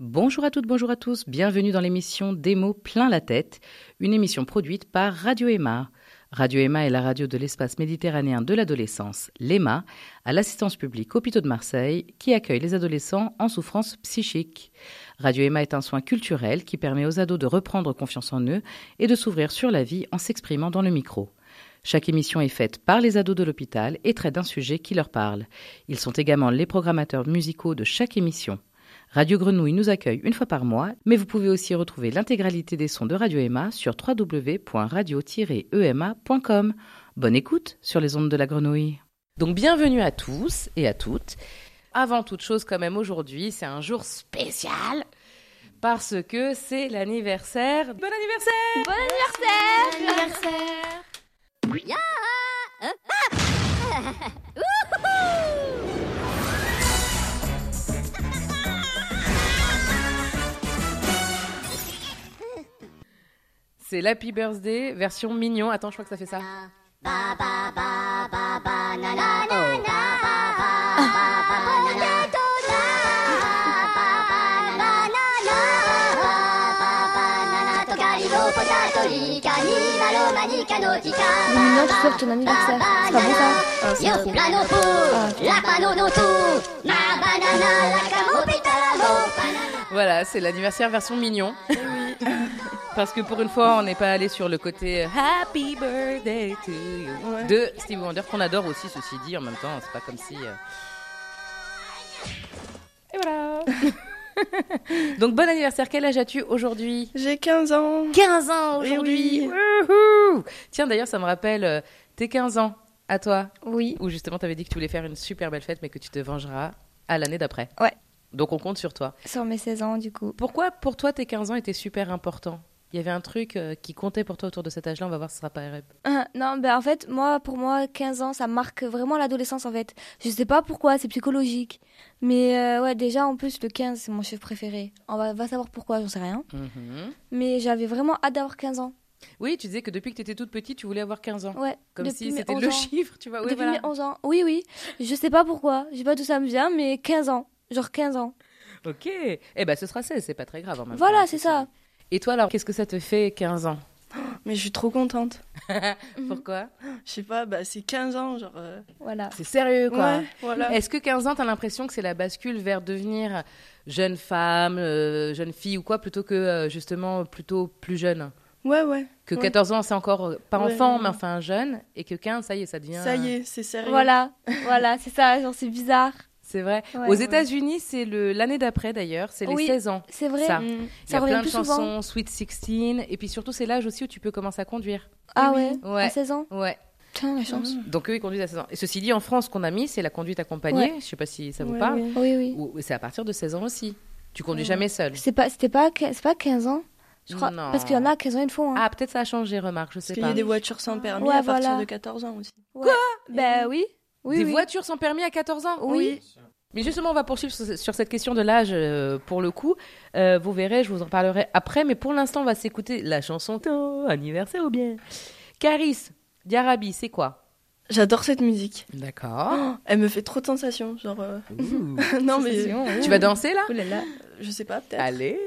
Bonjour à toutes, bonjour à tous, bienvenue dans l'émission Des mots plein la tête, une émission produite par Radio Emma. Radio Emma est la radio de l'espace méditerranéen de l'adolescence, l'EMA, à l'assistance publique Hôpitaux de Marseille, qui accueille les adolescents en souffrance psychique. Radio Emma est un soin culturel qui permet aux ados de reprendre confiance en eux et de s'ouvrir sur la vie en s'exprimant dans le micro. Chaque émission est faite par les ados de l'hôpital et traite d'un sujet qui leur parle. Ils sont également les programmateurs musicaux de chaque émission. Radio Grenouille nous accueille une fois par mois, mais vous pouvez aussi retrouver l'intégralité des sons de Radio Emma sur www.radio-ema.com. Bonne écoute sur les ondes de la Grenouille. Donc bienvenue à tous et à toutes. Avant toute chose, quand même, aujourd'hui, c'est un jour spécial parce que c'est l'anniversaire. Bon anniversaire Bon anniversaire Bon anniversaire Hein Ah C'est l'Happy Birthday version mignon. Attends, je crois que ça fait ça. Mignon, tu fêtes ton anniversaire. C'est pas beau ça? Yo plano pu la pano Voilà, c'est l'anniversaire version mignon. Parce que pour une fois, on n'est pas allé sur le côté Happy Birthday to you de Stevie Wonder qu'on adore aussi, ceci dit. En même temps, c'est pas comme si. euh, Et voilà. Donc bon anniversaire. Quel âge as-tu aujourd'hui? J'ai 15 ans. 15 ans Eh aujourd'hui. oui. Tiens, d'ailleurs, ça me rappelle euh, tes 15 ans à toi, Oui. où justement tu avais dit que tu voulais faire une super belle fête, mais que tu te vengeras à l'année d'après. Ouais. Donc on compte sur toi. Sur mes 16 ans, du coup. Pourquoi pour toi tes 15 ans étaient super importants? Il y avait un truc euh, qui comptait pour toi autour de cet âge-là, on va voir si ce sera pas REP. Ah, non, ben en fait, moi, pour moi, 15 ans, ça marque vraiment l'adolescence, en fait. Je sais pas pourquoi, c'est psychologique. Mais euh, ouais, déjà, en plus, le 15, c'est mon chiffre préféré. On va, va savoir pourquoi, j'en sais rien. Mais j'avais vraiment hâte d'avoir 15 ans. Oui, tu disais que depuis que tu étais toute petite, tu voulais avoir 15 ans. Ouais. Comme si c'était 11 le chiffre, tu vois. Oui, depuis voilà. mes 11 ans. Oui, oui. Je sais pas pourquoi. Je sais pas d'où ça me vient, mais 15 ans. Genre 15 ans. Ok. Eh ben ce sera 16, c'est pas très grave en même Voilà, temps. c'est ça. Et toi alors, qu'est-ce que ça te fait 15 ans? Mais je suis trop contente. Pourquoi? Je sais pas, bah c'est 15 ans, genre. euh, Voilà. C'est sérieux quoi. Ouais, voilà. Est-ce que 15 ans, t'as l'impression que c'est la bascule vers devenir jeune femme, euh, jeune fille ou quoi, plutôt que euh, justement plutôt plus jeune? Ouais, ouais. Que Ouais. 14 ans, c'est encore euh, pas Ouais, enfant, ouais. mais enfin jeune, et que 15, ça y est, ça devient. Ça y est, c'est sérieux. Voilà. voilà, c'est ça. Genre, c'est bizarre. C'est vrai. Ouais, Aux ouais. États-Unis, c'est le l'année d'après d'ailleurs, c'est les Oui. 16 ans. C'est vrai. Ça. Mm. Il y a plein de chansons, souvent. Sweet 16, et puis surtout c'est l'âge aussi où tu peux commencer à conduire. Ah Oui. ouais, Ouais. À 16 ans Ouais. Tiens, la chance. Donc eux ils conduisent à 16 ans. Et ceci dit, en France, ce qu'on a mis, c'est la conduite accompagnée. Je sais pas si ça vous Ouais, parle. Oui, oui. Ou c'est à partir de 16 ans aussi. Tu conduis Ouais. jamais seul. C'est pas, c'était pas, c'est pas 15 ans je crois. Non. Parce qu'il y en a 15 ans, ils le font. Hein. Ah, peut-être ça a changé, remarque, je Parce sais qu'il y pas. a des voitures sans permis Ouais, à partir voilà. de 14 ans aussi. Ouais. Ben oui. Oui, des oui. voitures sans permis à 14 ans Oui. Mais justement, on va poursuivre sur, sur cette question de l'âge euh, pour le coup. Euh, vous verrez, je vous en parlerai après. Mais pour l'instant, on va s'écouter la chanson Oh, anniversaire ou bien. Caris, Diarabi, c'est quoi? J'adore cette musique. D'accord. Elle me fait trop de sensations. Genre. euh, non, mais. Sensation, tu vas danser là? Oh là là. Je sais pas, peut-être. Allez.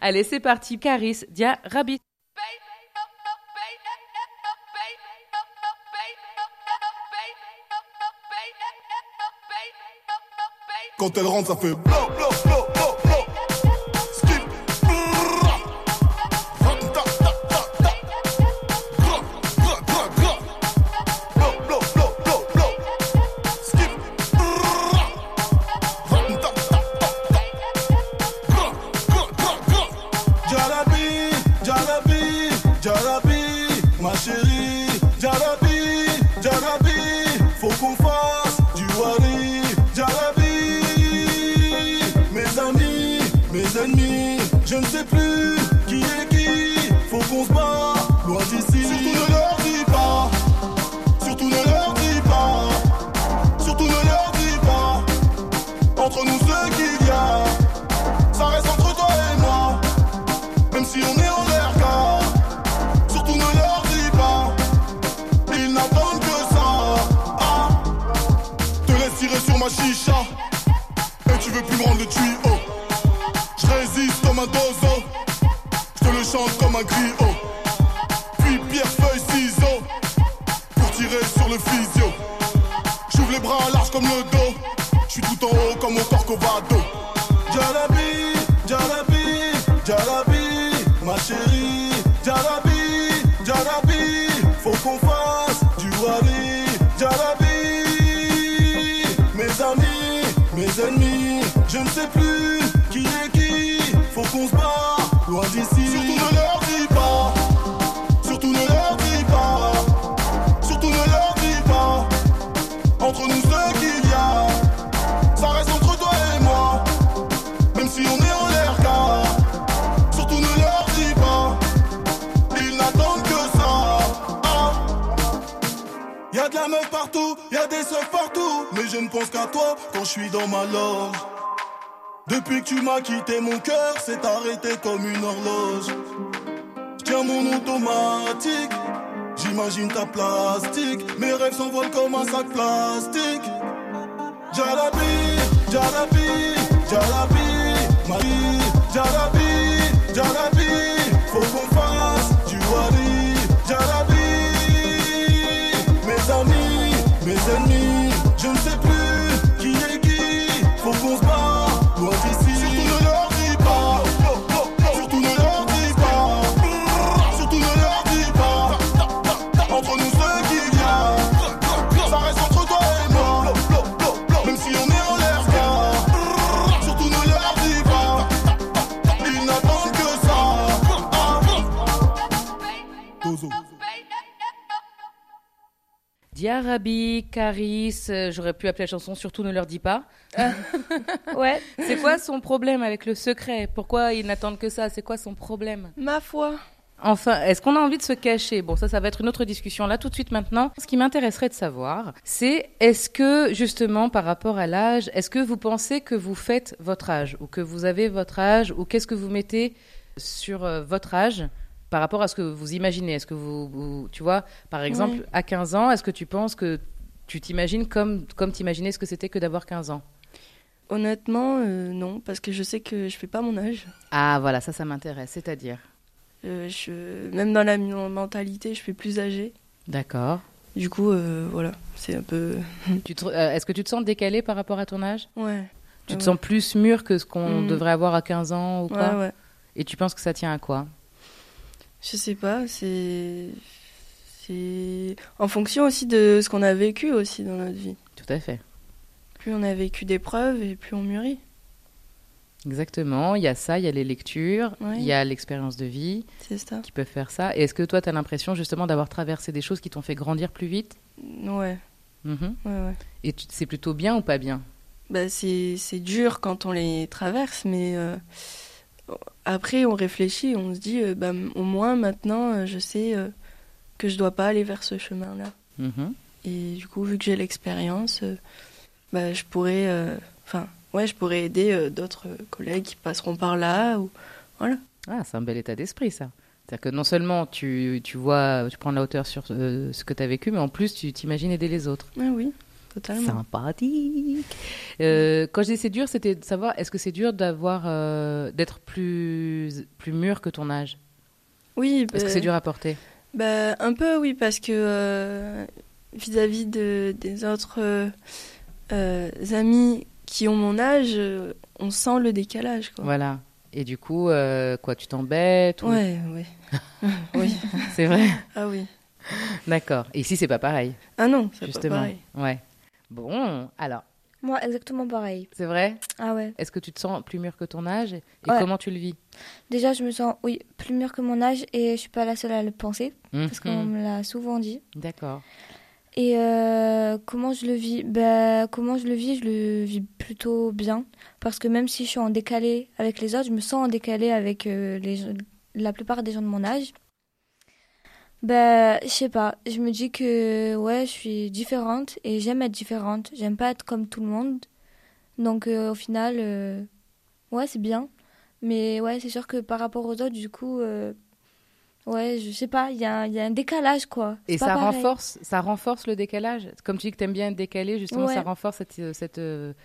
Allez, c'est parti. Caris, Diarabi. Quand elle rentre, ça fait blow, ma chérie. Jalabi, Jalabi, faut qu'on fasse du wali. Jalabi, mes amis, mes ennemis, je ne sais plus qui est qui. Faut qu'on se bat loin d'ici. Partout. Mais je ne pense qu'à toi quand je suis dans ma loge. Depuis que tu m'as quitté, mon cœur s'est arrêté comme une horloge. Tiens mon automatique, j'imagine ta plastique. Mes rêves s'envolent comme un sac plastique. Jalabi, Jalabi, Jalabi, Marie, Jalabi, Jalabi, faut qu'on fasse du wali, Jalabi. Mes ennemis, Diarabi, Caris, euh, j'aurais pu appeler la chanson Surtout ne leur dis pas. Ouais. C'est quoi son problème avec le secret? Pourquoi ils n'attendent que ça? C'est quoi son problème? Ma foi. Enfin, est-ce qu'on a envie de se cacher? Bon, ça, ça va être une autre discussion là tout de suite maintenant. Ce qui m'intéresserait de savoir, c'est est-ce que justement par rapport à l'âge, est-ce que vous pensez que vous faites votre âge? Ou que vous avez votre âge? Ou qu'est-ce que vous mettez sur euh, votre âge? Par rapport à ce que vous imaginez Est-ce que vous, vous- tu vois, par exemple, à 15 ans, est-ce que tu penses que tu t'imagines comme comme t'imaginais ce que c'était que d'avoir 15 ans? Honnêtement, euh, non, parce que je sais que je fais pas mon âge. Ah, voilà, ça, ça m'intéresse. C'est-à-dire? Euh, je... Même dans la mentalité, je fais plus âgé. D'accord. Du coup, euh, voilà, c'est un peu. Est-ce que tu te sens décalé par rapport à ton âge? Ouais. Tu te Ouais. sens plus mûr que ce qu'on Mm. devrait avoir à 15 ans ou quoi? Ouais, ouais. Et tu penses que ça tient à quoi? Je sais pas, c'est. C'est. En fonction aussi de ce qu'on a vécu aussi dans notre vie. Tout à fait. Plus on a vécu d'épreuves et plus on mûrit. Exactement. Il y a ça, il y a les lectures, Ouais. il y a l'expérience de vie ça. qui peuvent faire ça. Et est-ce que toi, tu as l'impression justement d'avoir traversé des choses qui t'ont fait grandir plus vite? Ouais, Mhm. ouais, ouais. Et c'est plutôt bien ou pas bien? Bah, c'est c'est dur quand on les traverse, mais euh, après on réfléchit, on se dit, euh, bah, au moins maintenant euh, je sais euh, que je dois pas aller vers ce chemin-là. Mhm. Et du coup, vu que j'ai l'expérience, bah, je pourrais, enfin, ouais, je pourrais aider d'autres collègues qui passeront par là. Ou... Voilà. Ah, c'est un bel état d'esprit, ça. C'est-à-dire que non seulement tu, tu vois, tu prends de la hauteur sur euh, ce que tu as vécu, mais en plus, tu t'imagines aider les autres. Ah oui, totalement. Sympathique. Euh, quand je dis c'est dur, c'était de savoir est-ce que c'est dur d'avoir euh, d'être plus plus mûr que ton âge? Oui, Est-ce que bah, c'est dur à porter? bah, un peu oui, parce que euh, vis-à-vis de, des autres euh, euh, amis qui ont mon âge, on sent le décalage. Quoi. Voilà. Et du coup, euh, quoi, tu t'embêtes ou- Ouais, ouais. oui. C'est vrai. Ah oui. D'accord. Et ici, c'est pas pareil, Ah non, c'est pas justement. pareil. Ouais. Bon, alors, Moi, exactement pareil. c'est vrai? Ah ouais. Est-ce que tu te sens plus mûr que ton âge? Et Ouais. comment tu le vis? Déjà, je me sens, oui, plus mûre que mon âge et je suis pas la seule à le penser parce qu'on Mhm. me l'a souvent dit. D'accord. Et euh, comment je le vis? Ben, Comment je le vis? Je le vis plutôt bien. Parce que même si je suis en décalé avec les autres, je me sens en décalé avec euh, les, la plupart des gens de mon âge. Ben, je sais pas. Je me dis que ouais, je suis différente et j'aime être différente. J'aime pas être comme tout le monde. Donc euh, au final, euh, ouais, c'est bien. Mais ouais, c'est sûr que par rapport aux autres, du coup, euh, ouais, je sais pas, il y, a un- il y a un décalage quoi. Et ça pareil. renforce, ça renforce le décalage. Comme tu dis que t'aimes bien être décalé, justement, Ouais. ça renforce cette, cette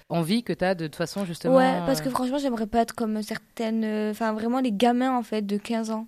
envie que t'as de, de toute façon, justement. Ouais, parce que franchement, j'aimerais pas être comme certaines. Enfin, vraiment les gamins, en fait, de 15 ans.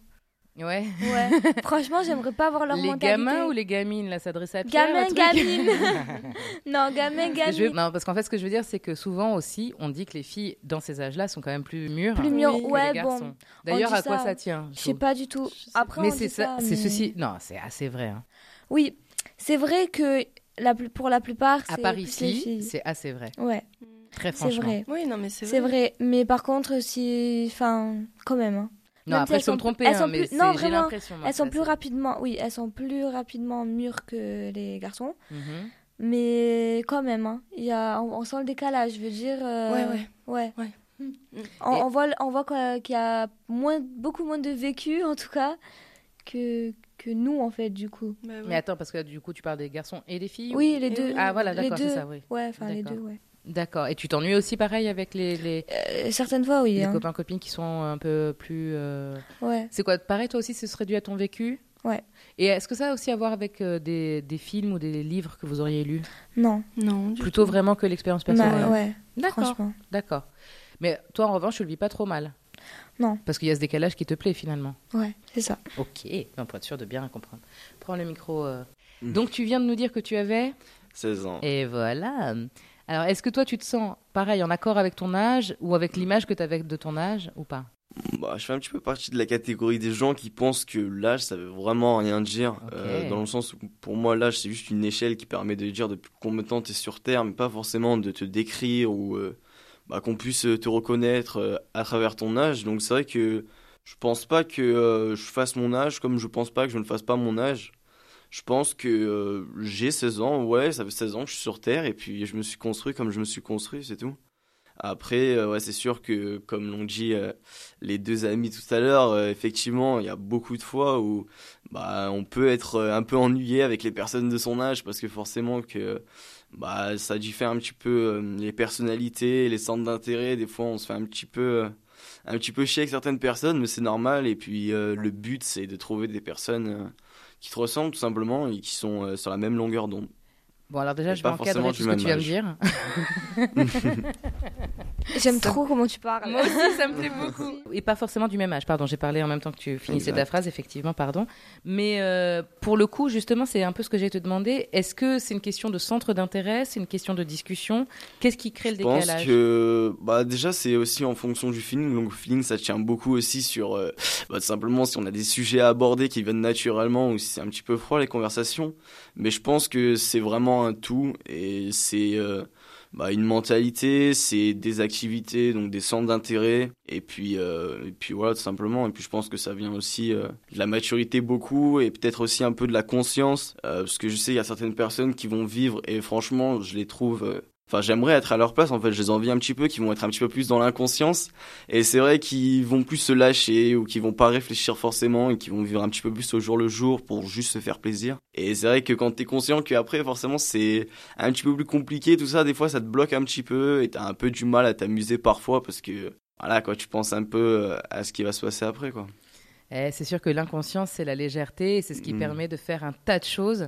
Ouais. Ouais. Franchement, j'aimerais pas avoir leur les mentalité. gamins ou les gamines là s'adressent à Pierre truc gamines. non, gamin, veux- gamine. Non, parce qu'en fait, ce que je veux dire, c'est que souvent aussi, on dit que les filles dans ces âges-là sont quand même plus mûres Plus que mûr, Oui, les ouais, garçons. bon. D'ailleurs, à quoi ça. ça tient Je sais pas du tout. Après, Mais on c'est dit ça, c'est mais- ceci. Non, c'est assez vrai. hein. Oui, c'est vrai que la, pour la plupart, À c'est part les ici, c'est assez vrai. Ouais, Très c'est franchement. vrai. Oui, non, mais c'est C'est vrai. vrai. Mais par contre, si. Enfin, quand même. hein. Non, Même si après, elles je peux me sont tromper, elles hein, sont mais plus- c'est- non, j'ai vraiment, Elles sont que plus rapidement. Oui, elles sont plus rapidement mûres que les garçons. Mhm. Mais quand même, hein, il y a, on, on sent le décalage. Je veux dire. euh, Ouais, ouais. Ouais. Ouais. On, on voit, on voit quoi- qu'il y a moins, beaucoup moins de vécu, en tout cas, que, que nous, en fait, du coup. Bah ouais. Mais attends, parce que du coup, tu parles des garçons et des filles Oui, les Et deux. oui. Ah, voilà, les d'accord, c'est ça, oui. Ouais, enfin, les deux, ouais. D'accord. Et tu t'ennuies aussi pareil avec les, les, Euh, certaines fois, oui. les hein. copains copines qui sont un peu plus. euh, Ouais. C'est quoi Pareil, toi aussi, ce serait dû à ton vécu? Ouais. Et est-ce que ça a aussi à voir avec euh, des, des films ou des livres que vous auriez lus? Non. Non, du Plutôt tout. vraiment que l'expérience Bah, personnelle ouais, D'accord. franchement. D'accord. Mais toi, en revanche, tu le vis pas trop mal? Non. Parce qu'il y a ce décalage qui te plaît finalement. Ouais, c'est ça. Ok, ben, pour être sûr de bien comprendre. Prends le micro. euh. Mm. Donc, tu viens de nous dire que tu avais 16 ans. Et voilà. Alors, est-ce que toi, tu te sens pareil, en accord avec ton âge ou avec l'image que tu avais de ton âge ou pas? Bah, je fais un petit peu partie de la catégorie des gens qui pensent que l'âge, ça veut vraiment rien dire. Euh, dans le sens où, pour moi, l'âge, c'est juste une échelle qui permet de dire depuis combien de temps tu es sur Terre, mais pas forcément de te décrire ou euh, bah, qu'on puisse te reconnaître euh, à travers ton âge. Donc, c'est vrai que je pense pas que euh, je fasse mon âge comme je pense pas que je ne fasse pas mon âge. Je pense que euh, j'ai 16 ans, ouais, ça fait 16 ans que je suis sur Terre et puis je me suis construit comme je me suis construit, c'est tout. Après, euh, ouais, c'est sûr que, comme l'ont dit euh, les deux amis tout à l'heure, effectivement, il y a beaucoup de fois où bah, on peut être un peu ennuyé avec les personnes de son âge parce que forcément que bah, ça diffère un petit peu les personnalités, les centres d'intérêt. Des fois, on se fait un petit peu, un petit peu chier avec certaines personnes, mais c'est normal. Et puis, euh, le but, c'est de trouver des personnes euh, qui te ressemblent tout simplement et qui sont euh, sur la même longueur d'onde. Bon, alors déjà, Et je vais encadrer tout ce que tu viens de dire. J'aime Ça- trop comment tu parles. Moi aussi, ça me plaît beaucoup. Et pas forcément du même âge. Pardon, j'ai parlé en même temps que tu finissais Exact. ta phrase, effectivement, pardon. Mais euh, pour le coup, justement, c'est un peu ce que j'ai te demander. Est-ce que c'est une question de centre d'intérêt? C'est une question de discussion? Qu'est-ce qui crée le Je pense décalage? que bah déjà c'est aussi en fonction du feeling. Donc le feeling ça tient beaucoup aussi sur euh, bah, tout simplement si on a des sujets à aborder qui viennent naturellement ou si c'est un petit peu froid les conversations. Mais je pense que c'est vraiment un tout et c'est euh, bah, une mentalité, c'est des activités donc des centres d'intérêt et puis euh, et puis voilà tout simplement. Et puis je pense que ça vient aussi euh, de la maturité beaucoup et peut-être aussi un peu de la conscience euh, parce que je sais il y a certaines personnes qui vont vivre et franchement je les trouve euh, Enfin, j'aimerais être à leur place, en fait, je les envie un petit peu, qui vont être un petit peu plus dans l'inconscience. Et c'est vrai qu'ils vont plus se lâcher ou qu'ils vont pas réfléchir forcément et qu'ils vont vivre un petit peu plus au jour le jour pour juste se faire plaisir. Et c'est vrai que quand t'es conscient qu'après, forcément, c'est un petit peu plus compliqué, tout ça, des fois, ça te bloque un petit peu et t'as un peu du mal à t'amuser parfois parce que, voilà, quoi, tu penses un peu euh, à ce qui va se passer après, quoi. Eh, C'est sûr que l'inconscience, c'est la légèreté. et C'est ce qui Mm. permet de faire un tas de choses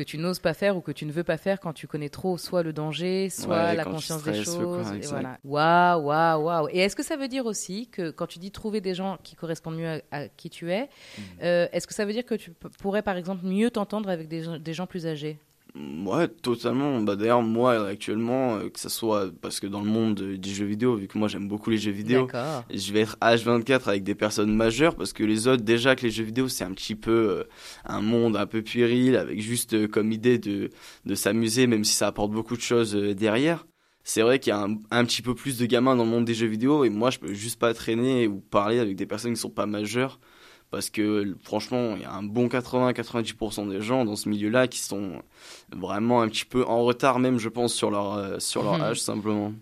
que tu n'oses pas faire ou que tu ne veux pas faire quand tu connais trop soit le danger, soit Ouais, la conscience des quoi, choses. et voilà. Waouh, waouh, waouh. Et est-ce que ça veut dire aussi que quand tu dis trouver des gens qui correspondent mieux à, à qui tu es, Mm. euh, est-ce que ça veut dire que tu pourrais par exemple mieux t'entendre avec des gens plus âgés? Ouais, totalement. Bah, d'ailleurs, moi, actuellement, euh, que ça soit parce que dans le monde euh, des jeux vidéo, vu que moi j'aime beaucoup les jeux vidéo, je vais être H24 avec des personnes majeures parce que les autres, déjà que les jeux vidéo, c'est un petit peu euh, un monde un peu puéril avec juste euh, comme idée de, de s'amuser, même si ça apporte beaucoup de choses derrière. C'est vrai qu'il y a un, un petit peu plus de gamins dans le monde des jeux vidéo et moi, je peux juste pas traîner ou parler avec des personnes qui sont pas majeures parce que franchement, il y a un bon 80-90% des gens dans ce milieu-là qui sont vraiment un petit peu en retard même, je pense, sur leur, euh, sur leur Mhm. âge simplement.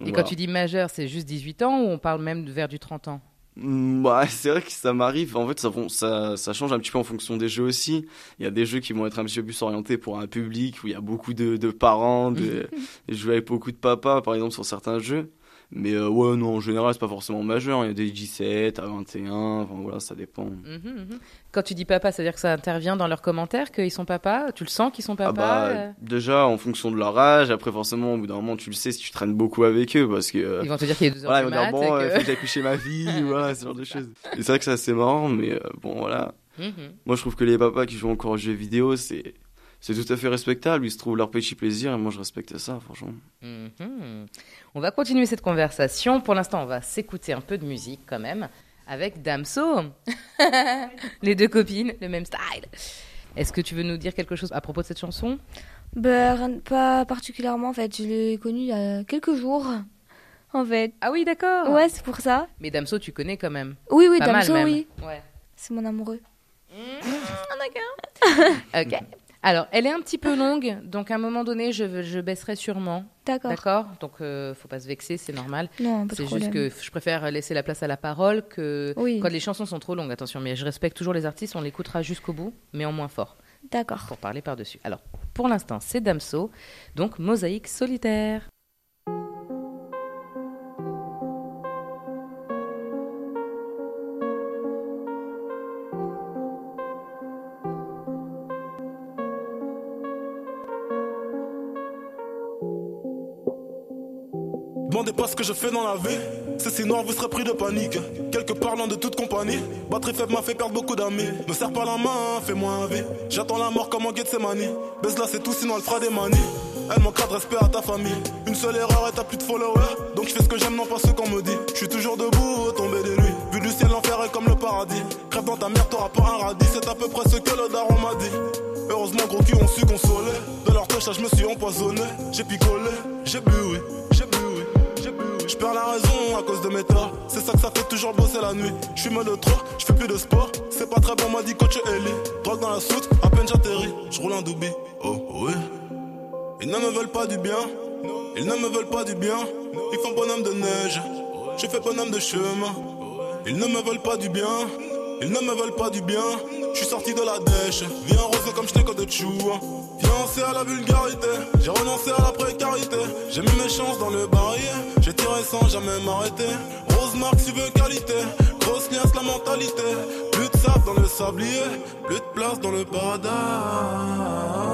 Et voilà. quand tu dis majeur, c'est juste 18 ans ou on parle même vers du 30 ans? Mm, Bah, c'est vrai que ça m'arrive. En fait, ça, ça, ça change un petit peu en fonction des jeux aussi. Il y a des jeux qui vont être un petit peu plus orientés pour un public où il y a beaucoup de, de parents, de, de jouer avec beaucoup de papas, par exemple, sur certains jeux. Mais euh, ouais, non, en général, c'est pas forcément majeur. Il y a des 17 à 21, enfin voilà, ça dépend. Mhm, mhm. Quand tu dis papa, ça veut dire que ça intervient dans leurs commentaires qu'ils sont papa? Tu le sens qu'ils sont Ah papa bah, euh? déjà, en fonction de leur âge, après, forcément, au bout d'un moment, tu le sais si tu traînes beaucoup avec eux, parce que. euh, Ils vont te dire qu'il est 2 heures voilà, ils du vont dire, bon, il que- faut que j'aille coucher ma fille, voilà, ce genre de choses. Et c'est vrai que c'est assez marrant, mais euh, bon, voilà. Mhm. Moi, je trouve que les papas qui jouent encore aux jeux vidéo, c'est. C'est tout à fait respectable, ils se trouvent leur petit plaisir et moi je respecte ça, franchement. Mhm. On va continuer cette conversation. Pour l'instant, on va s'écouter un peu de musique quand même avec Damso. Les deux copines, le même style. Est-ce que tu veux nous dire quelque chose à propos de cette chanson? Bah, pas particulièrement en fait. Je l'ai connu il y a quelques jours. En fait. Ah oui, d'accord. Ouais, c'est pour ça. Mais Damso, tu connais quand même. Oui, oui, Pas Damso, mal même. oui. Ouais. C'est mon amoureux. Ok. Alors, elle est un petit peu longue, donc à un moment donné, je, je baisserai sûrement. D'accord. D'accord? Donc, euh, faut pas se vexer, c'est normal. Non, pas C'est juste que je préfère laisser la place à la parole que Oui. quand les chansons sont trop longues. Attention, mais je respecte toujours les artistes, on l'écoutera jusqu'au bout, mais en moins fort, D'accord. pour parler par-dessus. Alors, pour l'instant, c'est Damso, donc Mosaïque solitaire. Ce que je fais dans la vie. C'est noir, vous serez pris de panique. Quelques parlant de toute compagnie. Batterie faible m'a fait perdre beaucoup d'amis. Me serre pas la main, fais-moi un V. J'attends la mort comme en Gethsemane. Baisse là, c'est tout, sinon elle fera des manies. Elle manquera de respect à ta famille. Une seule erreur et t'as plus de followers. Donc je fais ce que j'aime, non pas ce qu'on me dit. Je suis toujours debout, tombé des nuits. Vu du ciel, l'enfer est comme le paradis. Crève dans ta mère, t'auras pas un radis. C'est à peu près ce que le daron m'a dit. Heureusement, gros cul, on su consoler. De leur touche, je me suis empoisonné. J'ai picolé. J'ai bu, oui. Je perds la raison à cause de mes torts. C'est ça que ça fait toujours bosser la nuit. Je fume de trop, je fais plus de sport. C'est pas très bon, m'a dit coach Ellie. Drogue dans la soute, à peine j'atterris. Je roule un doubi. Oh, oui. Ils ne me veulent pas du bien. Ils ne me veulent pas du bien. Ils font bonhomme de neige. Je fais bonhomme de chemin. Ils ne me veulent pas du bien. Ils ne me veulent pas du bien. Je suis sorti de la dèche. Viens rose comme je que de chou. Fiancé à la vulgarité. J'ai renoncé à la précarité. J'ai mis mes chances dans le barillet. J'ai tiré sans jamais m'arrêter. Rose marque, tu veux qualité. Grosse liasse, la mentalité. Plus de sable dans le sablier. Plus de place dans le paradis.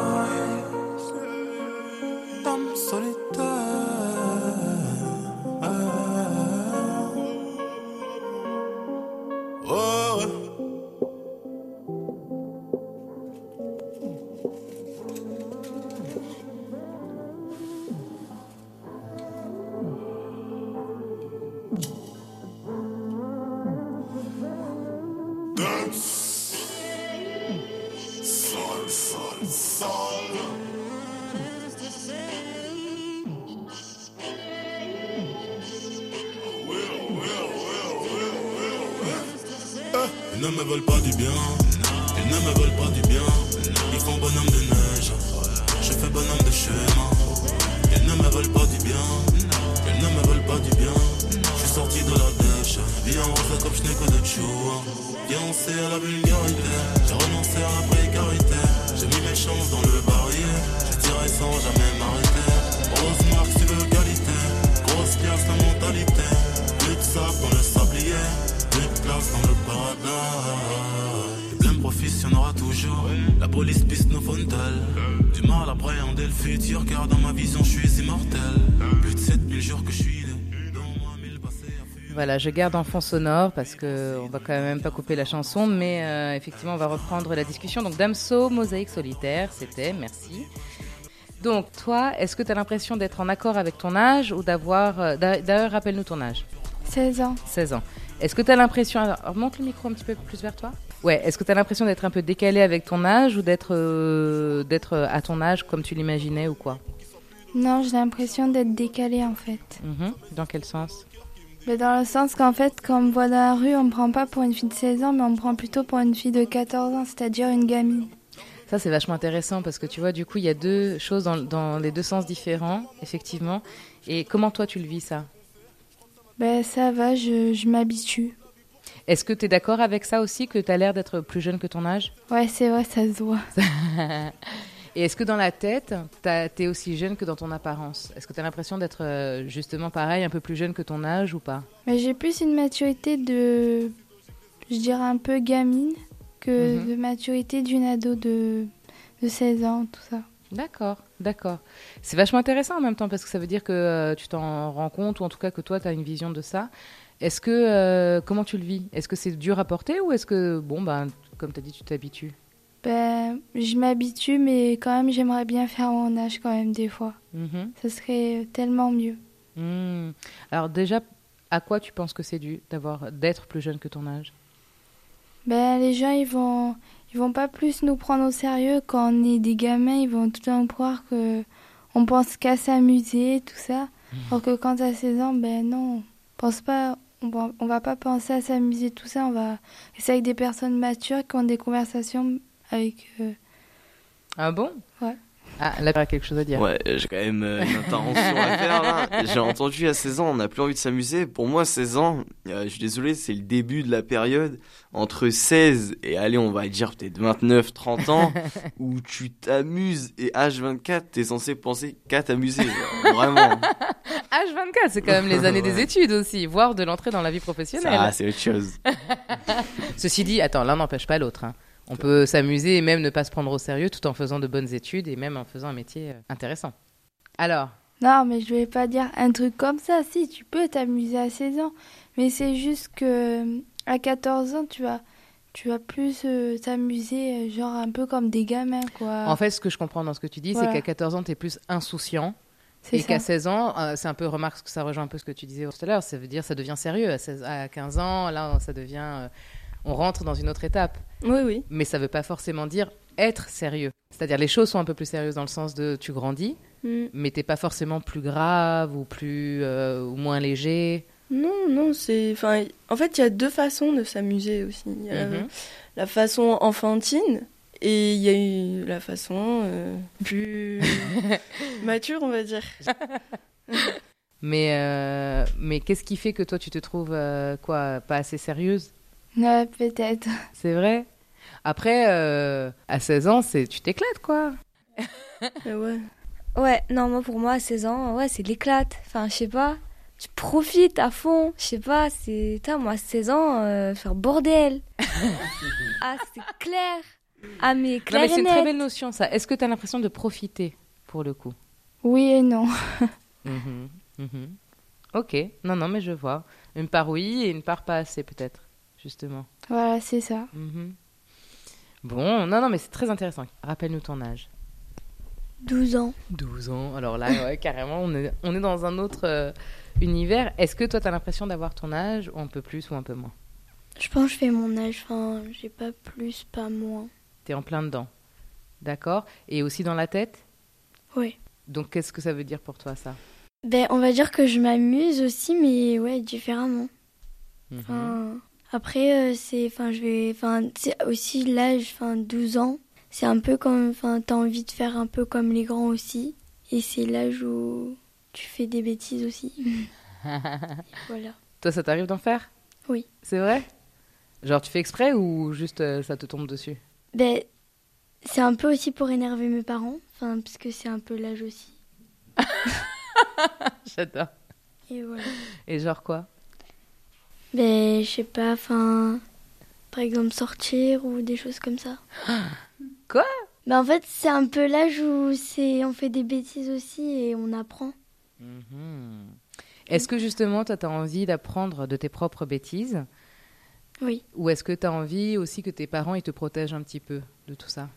Voilà, je garde en fond sonore parce que on va quand même pas couper la chanson, mais euh, effectivement, on va reprendre la discussion. Donc, Damso, Mosaïque solitaire, c'était, merci. Donc, toi, est-ce que tu as l'impression d'être en accord avec ton âge ou d'avoir. euh, d'a- D'ailleurs, rappelle-nous ton âge. 16 ans. 16 ans. Est-ce que tu as l'impression. alors, Remonte le micro un petit peu plus vers toi. Ouais, est-ce que tu as l'impression d'être un peu décalé avec ton âge ou d'être euh, d'être à ton âge comme tu l'imaginais ou quoi? Non, j'ai l'impression d'être décalée en fait. Mhm. Dans quel sens? Mais dans le sens qu'en fait, quand on me voit dans la rue, on me prend pas pour une fille de 16 ans, mais on me prend plutôt pour une fille de 14 ans, c'est-à-dire une gamine. Ça, c'est vachement intéressant parce que tu vois, du coup, il y a deux choses dans, dans les deux sens différents, effectivement. Et comment toi, tu le vis, ça? Ben ça va, je, je m'habitue. Est-ce que tu es d'accord avec ça aussi, que tu as l'air d'être plus jeune que ton âge? Ouais, c'est vrai, ça se voit. Et est-ce que dans la tête, t'as- t'es aussi jeune que dans ton apparence? Est-ce que tu as l'impression d'être euh, justement pareil, un peu plus jeune que ton âge ou pas? Mais j'ai plus une maturité de, je dirais un peu gamine que Mhm. de maturité d'une ado de, de 16 ans, tout ça. D'accord, d'accord. C'est vachement intéressant en même temps parce que ça veut dire que euh, tu t'en rends compte ou en tout cas que toi, tu as une vision de ça. Est-ce que, euh, comment tu le vis? Est-ce que c'est dur à porter ou est-ce que, bon, ben, comme tu as dit, tu t'habitues? Ben, je m'habitue, mais quand même, j'aimerais bien faire mon âge quand même des fois. Mhm. Ça serait tellement mieux. Hmm. Alors déjà, à quoi tu penses que c'est dû d'avoir d'être plus jeune que ton âge? Ben, les gens, ils vont, ils vont pas plus nous prendre au sérieux quand on est des gamins. Ils vont tout le temps croire que on pense qu'à s'amuser, tout ça. Alors que quand t'as 16 ans, ben non, on pense pas, on va, on va pas penser à s'amuser, tout ça. On va rester avec des personnes matures qui ont des conversations avec. euh, Ah bon? Ouais. Ah, là, tu as quelque chose à dire. Ouais, j'ai quand même euh, une intervention à faire là. J'ai entendu à 16 ans, on n'a plus envie de s'amuser. Pour moi, 16 ans, euh, je suis désolé, c'est le début de la période entre 16 et allez, on va dire peut-être 29, 30 ans, où tu t'amuses et H24, t'es censé penser qu'à t'amuser. Vraiment. H24, c'est quand même les années des études aussi, voire de l'entrée dans la vie professionnelle. Ça, c'est autre chose. Ceci dit, attends, l'un n'empêche pas l'autre. hein. On peut s'amuser et même ne pas se prendre au sérieux tout en faisant de bonnes études et même en faisant un métier euh, intéressant. Alors, Non, mais je vais pas dire un truc comme ça. Si, tu peux t'amuser à 16 ans. Mais c'est juste que à 14 ans, tu vas, tu vas plus euh, t'amuser, euh, genre un peu comme des gamins, quoi. en fait, ce que je comprends dans ce que tu dis, Voilà. c'est qu'à 14 ans, tu es plus insouciant et qu'à 16 ans, euh, c'est un peu, remarque que ça rejoint un peu ce que tu disais tout à l'heure, ça veut dire ça devient sérieux. À, 16 à 15 ans, là, ça devient. euh, on rentre dans une autre étape. Oui, oui. Mais ça veut pas forcément dire être sérieux. C'est-à-dire, les choses sont un peu plus sérieuses dans le sens de tu grandis, Mm. mais t'es pas forcément plus grave ou plus euh, ou moins léger. Non, non, c'est. Enfin, en fait, il y a deux façons de s'amuser aussi. Y a la- Mhm. la façon enfantine et il y a eu la façon euh, plus mature, on va dire. Mais, euh, mais qu'est-ce qui fait que toi, tu te trouves quoi, pas assez sérieuse? Ouais, peut-être. C'est vrai Après, euh, à 16 ans, c'est tu t'éclates, quoi. Et ouais. Ouais, non, moi pour moi, à 16 ans, ouais, c'est l'éclate. Enfin, je sais pas, tu profites à fond. Je sais pas, c'est. Putain, moi, à 16 ans, euh, faire bordel. ah, c'est clair. Ah, mais Non, clair mais c'est une très belle notion, ça. Est-ce que tu as l'impression de profiter, pour le coup? Oui et non. Mhm, mhm. Ok, non, non, mais je vois. Une part oui et une part pas assez, peut-être, justement. Voilà, c'est ça. Mhm. Bon, non, non, mais c'est très intéressant. Rappelle-nous ton âge. 12 ans. 12 ans. Alors là, ouais, carrément, on est, on est dans un autre euh, univers. Est-ce que toi, tu as l'impression d'avoir ton âge, ou un peu plus ou un peu moins? Je pense que je fais mon âge, enfin, j'ai pas plus, pas moins. Tu es en plein dedans. D'accord Et aussi dans la tête? Oui. Donc, qu'est-ce que ça veut dire pour toi, ça? Ben, on va dire que je m'amuse aussi, mais ouais, différemment. Mhm. Enfin, après, euh, c'est, enfin, je vais, enfin, c'est aussi l'âge, enfin, 12 ans. C'est un peu comme, enfin, t'as envie de faire un peu comme les grands aussi. Et c'est l'âge où tu fais des bêtises aussi. voilà. Toi, ça t'arrive d'en faire? Oui. C'est vrai? Genre, tu fais exprès ou juste euh, ça te tombe dessus? Ben, c'est un peu aussi pour énerver mes parents, enfin, parce que c'est un peu l'âge aussi. J'adore. Et voilà. Et genre quoi? Ben, je sais pas, enfin, par exemple sortir ou des choses comme ça. Quoi? Ben, en fait, c'est un peu l'âge où on fait des bêtises aussi et on apprend. Mhm. Est-ce que justement, toi, tu as envie d'apprendre de tes propres bêtises? Oui. Ou est-ce que tu as envie aussi que tes parents ils te protègent un petit peu de tout ça?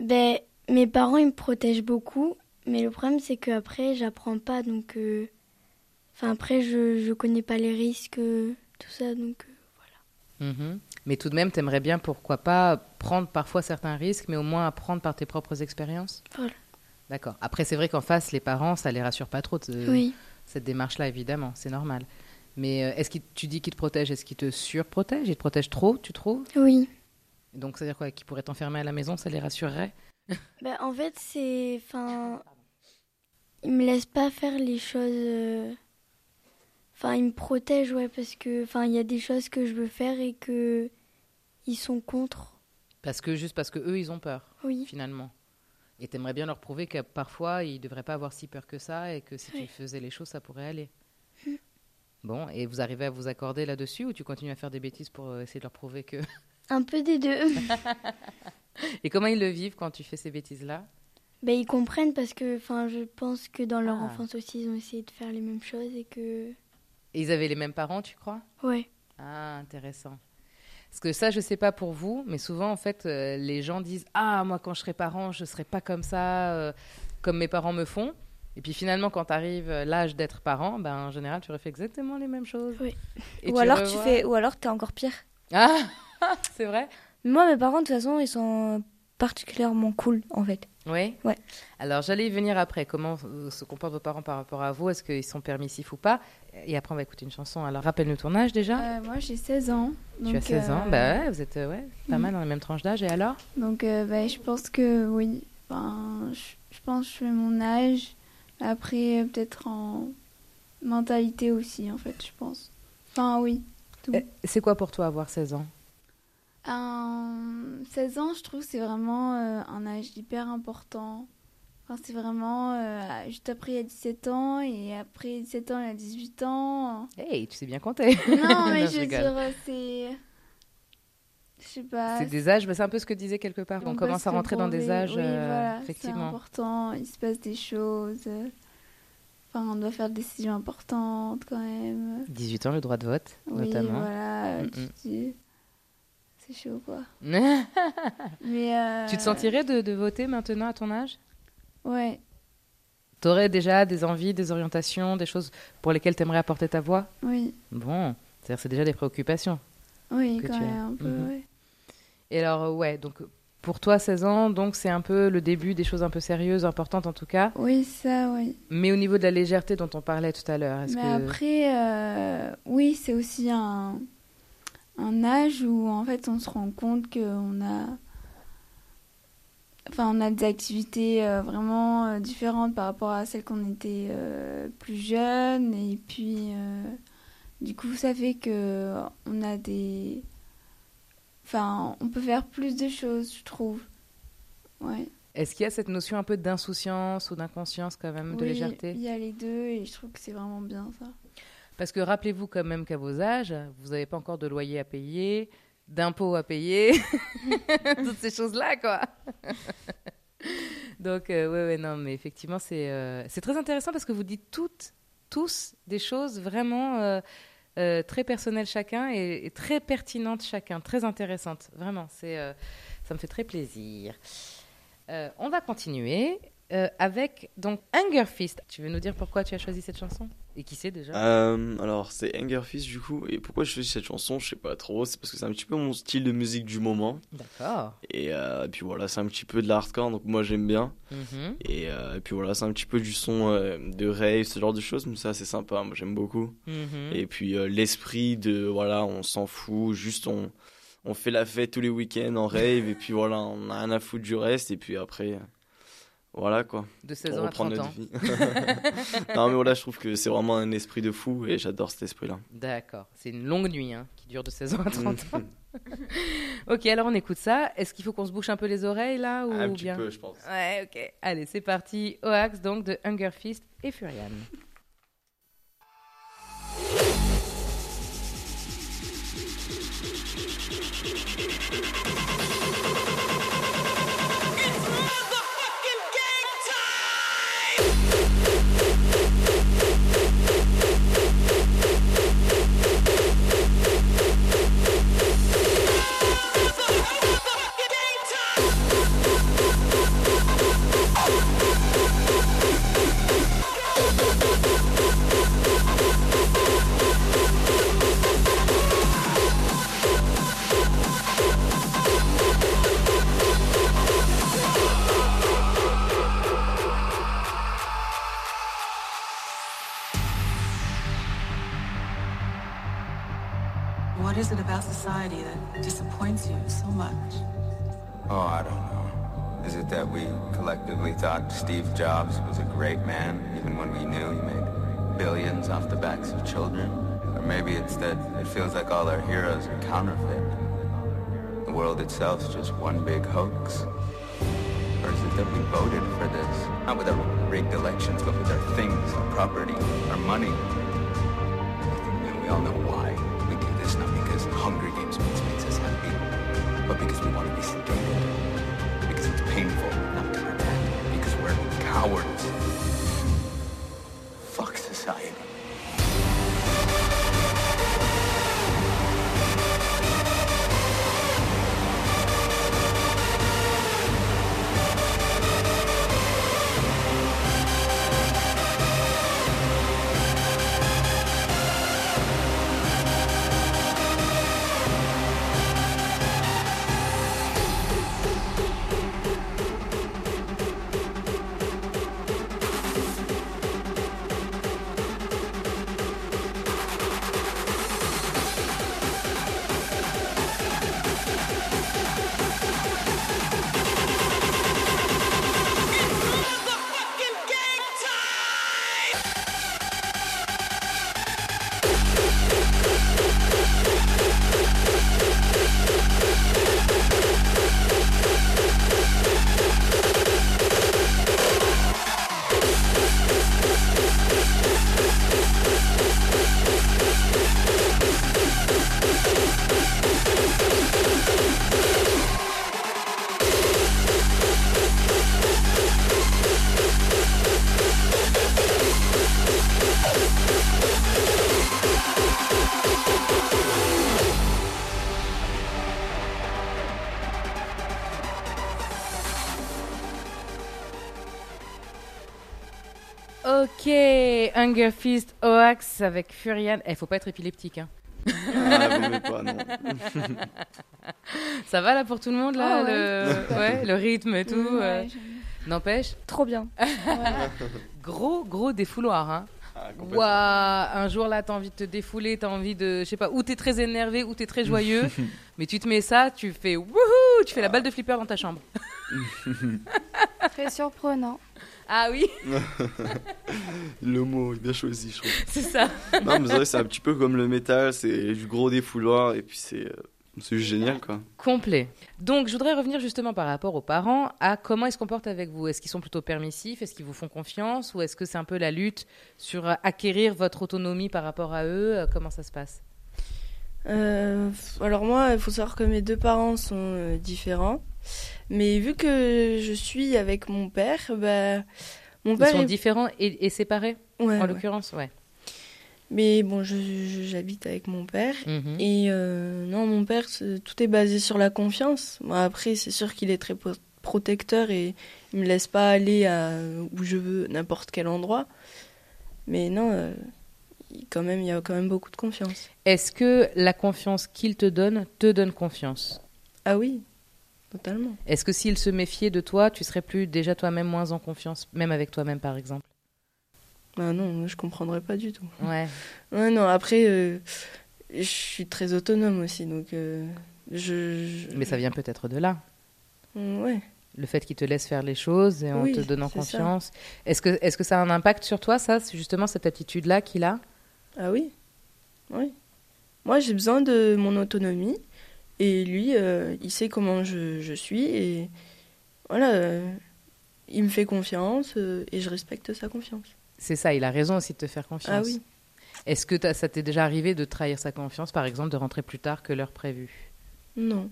Ben, mes parents, ils me protègent beaucoup, mais le problème, c'est qu'après, j'apprends pas, donc, euh, enfin, après, je, je connais pas les risques, euh, tout ça, donc, euh, Mhm. Mais tout de même, t'aimerais bien, pourquoi pas, prendre parfois certains risques, mais au moins apprendre par tes propres expériences? Voilà. D'accord. Après, c'est vrai qu'en face, les parents, ça les rassure pas trop, de- oui. cette démarche-là, évidemment, c'est normal. Mais euh, est-ce que tu dis qu'ils te protègent Est-ce qu'ils te surprotègent? Ils te protègent trop, tu trouves? Oui. Donc, c'est-à-dire quoi? Qu'ils pourraient t'enfermer à la maison, ça les rassurerait? Ben, en fait, c'est, enfin, ils me laissent pas faire les choses, enfin, ils me protègent, ouais, parce que, enfin, il y a des choses que je veux faire et que ils sont contre. Parce que juste parce que eux, ils ont peur, Oui. finalement. Et t'aimerais bien leur prouver que parfois, ils devraient pas avoir si peur que ça et que si tu faisais les choses, ça pourrait aller. Bon, et vous arrivez à vous accorder là-dessus ou tu continues à faire des bêtises pour euh, essayer de leur prouver que... Un peu des deux. Et comment ils le vivent quand tu fais ces bêtises-là? Ben, ils comprennent parce que enfin, je pense que dans leur Ah. enfance aussi, ils ont essayé de faire les mêmes choses et que. Et ils avaient les mêmes parents, tu crois? Ouais. Ah, intéressant. Parce que ça, je sais pas pour vous, mais souvent, en fait, euh, les gens disent Ah, moi, quand je serai parent, je serai pas comme ça, euh, comme mes parents me font. Et puis finalement, quand tu arrives l'âge d'être parent, ben, en général, tu refais exactement les mêmes choses. Oui. Et ou alors tu fais, ou alors t'es encore pire. Ah, c'est vrai? Moi, mes parents, de toute façon, ils sont particulièrement cool, en fait. Oui Ouais. Alors, j'allais y venir après. Comment euh, se comportent vos parents par rapport à vous? Est-ce qu'ils sont permissifs ou pas? Et après, on va écouter une chanson. Alors, rappelle-nous ton âge déjà. Euh, moi, j'ai 16 ans. tu as donc, 16 ans? euh, Bah ouais, vous êtes ouais, pas mhm. mal dans la même tranche d'âge. Et alors? Donc, euh, bah, je pense que oui. Enfin, je, je pense que je fais mon âge. Après, peut-être en mentalité aussi, en fait, je pense. Enfin, oui. Euh, C'est quoi pour toi avoir 16 ans? Euh, 16 ans, je trouve c'est vraiment euh, un âge hyper important. Enfin, c'est vraiment euh, juste après il y a 17 ans et après 17 ans il y a 18 ans. Hey, tu sais bien compter. Non, mais Non, je je veux dire, c'est. Je sais pas. C'est des âges, bah, c'est un peu ce que disait quelque part. On, commence à rentrer dans des âges, Oui, euh, voilà, C'est effectivement. important, il se passe des choses. Enfin, on doit faire des décisions importantes quand même. 18 ans, le droit de vote, Oui, notamment. voilà. Mm, mm. C'est chaud, quoi. tu Mais, euh, te sentirais de, de voter maintenant à ton âge? Ouais, T'aurais déjà des envies, des orientations, des choses pour lesquelles t'aimerais apporter ta voix? Oui, Bon, c'est-à-dire c'est déjà des préoccupations. oui, quand tu as. même, un peu, Mhm. ouais. Et alors, euh, ouais, donc pour toi, 16 ans, donc c'est un peu le début des choses un peu sérieuses, importantes en tout cas. Oui, ça, oui. Mais au niveau de la légèreté dont on parlait tout à l'heure, est-ce Mais que. après, euh, oui, c'est aussi un, un âge où en fait on se rend compte qu'on a, enfin, on a des activités euh, vraiment euh, différentes par rapport à celles qu'on était euh, plus jeunes et puis du coup ça fait que on a des, enfin, on peut faire plus de choses, je trouve. Ouais. Est-ce qu'il y a cette notion un peu d'insouciance ou d'inconscience quand même, de légèreté? Il y a les deux et je trouve que c'est vraiment bien ça. Parce que rappelez-vous quand même qu'à vos âges, vous n'avez pas encore de loyer à payer, d'impôts à payer, toutes ces choses-là, quoi. Donc, euh, ouais, ouais, non, mais effectivement, c'est euh, très intéressant parce que vous dites toutes, tous des choses vraiment euh, euh, très personnelles chacun et, et très pertinentes chacun, très intéressantes. Vraiment, c'est euh, ça me fait très plaisir. On va continuer avec donc Hunger Fist. Tu veux nous dire pourquoi tu as choisi cette chanson? Et qui c'est déjà Euh, alors, c'est Anger Fist du coup. Et pourquoi je choisis cette chanson Je sais pas trop. C'est parce que c'est un petit peu mon style de musique du moment. D'accord. Et, euh, et puis voilà, c'est un petit peu de l'hardcore, donc moi j'aime bien. Mhm. Et, euh, et puis voilà, c'est un petit peu du son de rave, ce genre de choses, mais ça c'est sympa, moi j'aime beaucoup. Mhm. Et puis l'esprit de voilà, on s'en fout, juste on, on fait la fête tous les week-ends en rave, et puis voilà, on a rien à foutre du reste, et puis après, voilà quoi. De 16 on ans à reprend 30 notre ans. vie. non mais voilà, je trouve que c'est vraiment un esprit de fou, et j'adore cet esprit-là. D'accord. C'est une longue nuit hein, qui dure de 16 ans à 30 ans. Mm. ok, alors on écoute ça. Est-ce qu'il faut qu'on se bouche un peu les oreilles là ou un petit bien peu, je pense. Ouais, ok. Allez, c'est parti. Oax donc de Hunger Fist et Furian. What is it about society that disappoints you so much? Oh, I don't know. Is it that we collectively thought Steve Jobs was a great man, even when we knew he made billions off the backs of children? Or maybe it's that it feels like all our heroes are counterfeit. The world itself's just one big hoax? Or is it that we voted for this? Not with our rigged elections, but with our things, our property, our money. And we all know but because we want to be sedated. Because it's painful not to pretend. Because we're cowards. Hunger Fist Oax avec Furian. Eh, faut pas être épileptique, hein. Ah, pas, non. Ça va là pour tout le monde là, Ah le... ouais, le rythme et tout. Ouais, euh. N'empêche, Trop bien. gros gros défouloir. Hein. Ah. Ouah, un jour là, t'as envie de te défouler, t'as envie de, je sais pas, ou t'es très énervé, ou t'es très joyeux, mais tu te mets ça, tu fais wouhou, tu fais la balle de flipper dans ta chambre. Très surprenant. Ah oui, Le mot est bien choisi, je trouve. c'est ça. non, mais c'est vrai, c'est un petit peu comme le métal, c'est du gros défouloir, et puis c'est euh, c'est juste génial, quoi. Complet. Donc, je voudrais revenir justement par rapport aux parents à comment ils se comportent avec vous? Est-ce qu'ils sont plutôt permissifs? Est-ce qu'ils vous font confiance? Ou est-ce que c'est un peu la lutte sur euh, acquérir votre autonomie par rapport à eux? Euh, Comment ça se passe? Euh, alors moi, il faut savoir que mes deux parents sont euh, différents. Mais vu que je suis avec mon père, bah, mon Ils père sont est- différents et, et séparés, Ouais, en ouais. l'occurrence Ouais. Mais bon, j'habite avec mon père. Mhm. Et euh, non, mon père, tout est basé sur la confiance. Bon, après, c'est sûr qu'il est très pro- protecteur et il me laisse pas aller à où je veux, n'importe quel endroit. Mais non, euh, quand même, il y a quand même beaucoup de confiance. Est-ce que la confiance qu'il te donne te donne confiance? Ah oui, totalement. Est-ce que s'il se méfiait de toi, tu serais plus déjà toi-même moins en confiance, même avec toi-même par exemple? Ah non, je comprendrais pas du tout. Ouais. Ouais, non, après, euh, je suis très autonome aussi, donc euh, je, je- Mais ça vient peut-être de là. Ouais. Le fait qu'il te laisse faire les choses et en Oui, te donnant confiance. Est-ce que, est-ce que ça a un impact sur toi, ça C'est justement cette attitude-là qu'il a? Ah oui, oui. Moi, j'ai besoin de mon autonomie et lui, euh, il sait comment je, je suis et voilà, euh, il me fait confiance euh, et je respecte sa confiance. C'est ça, il a raison aussi de te faire confiance. Ah oui. Est-ce que ça t'est déjà arrivé de trahir sa confiance, par exemple, de rentrer plus tard que l'heure prévue? Non.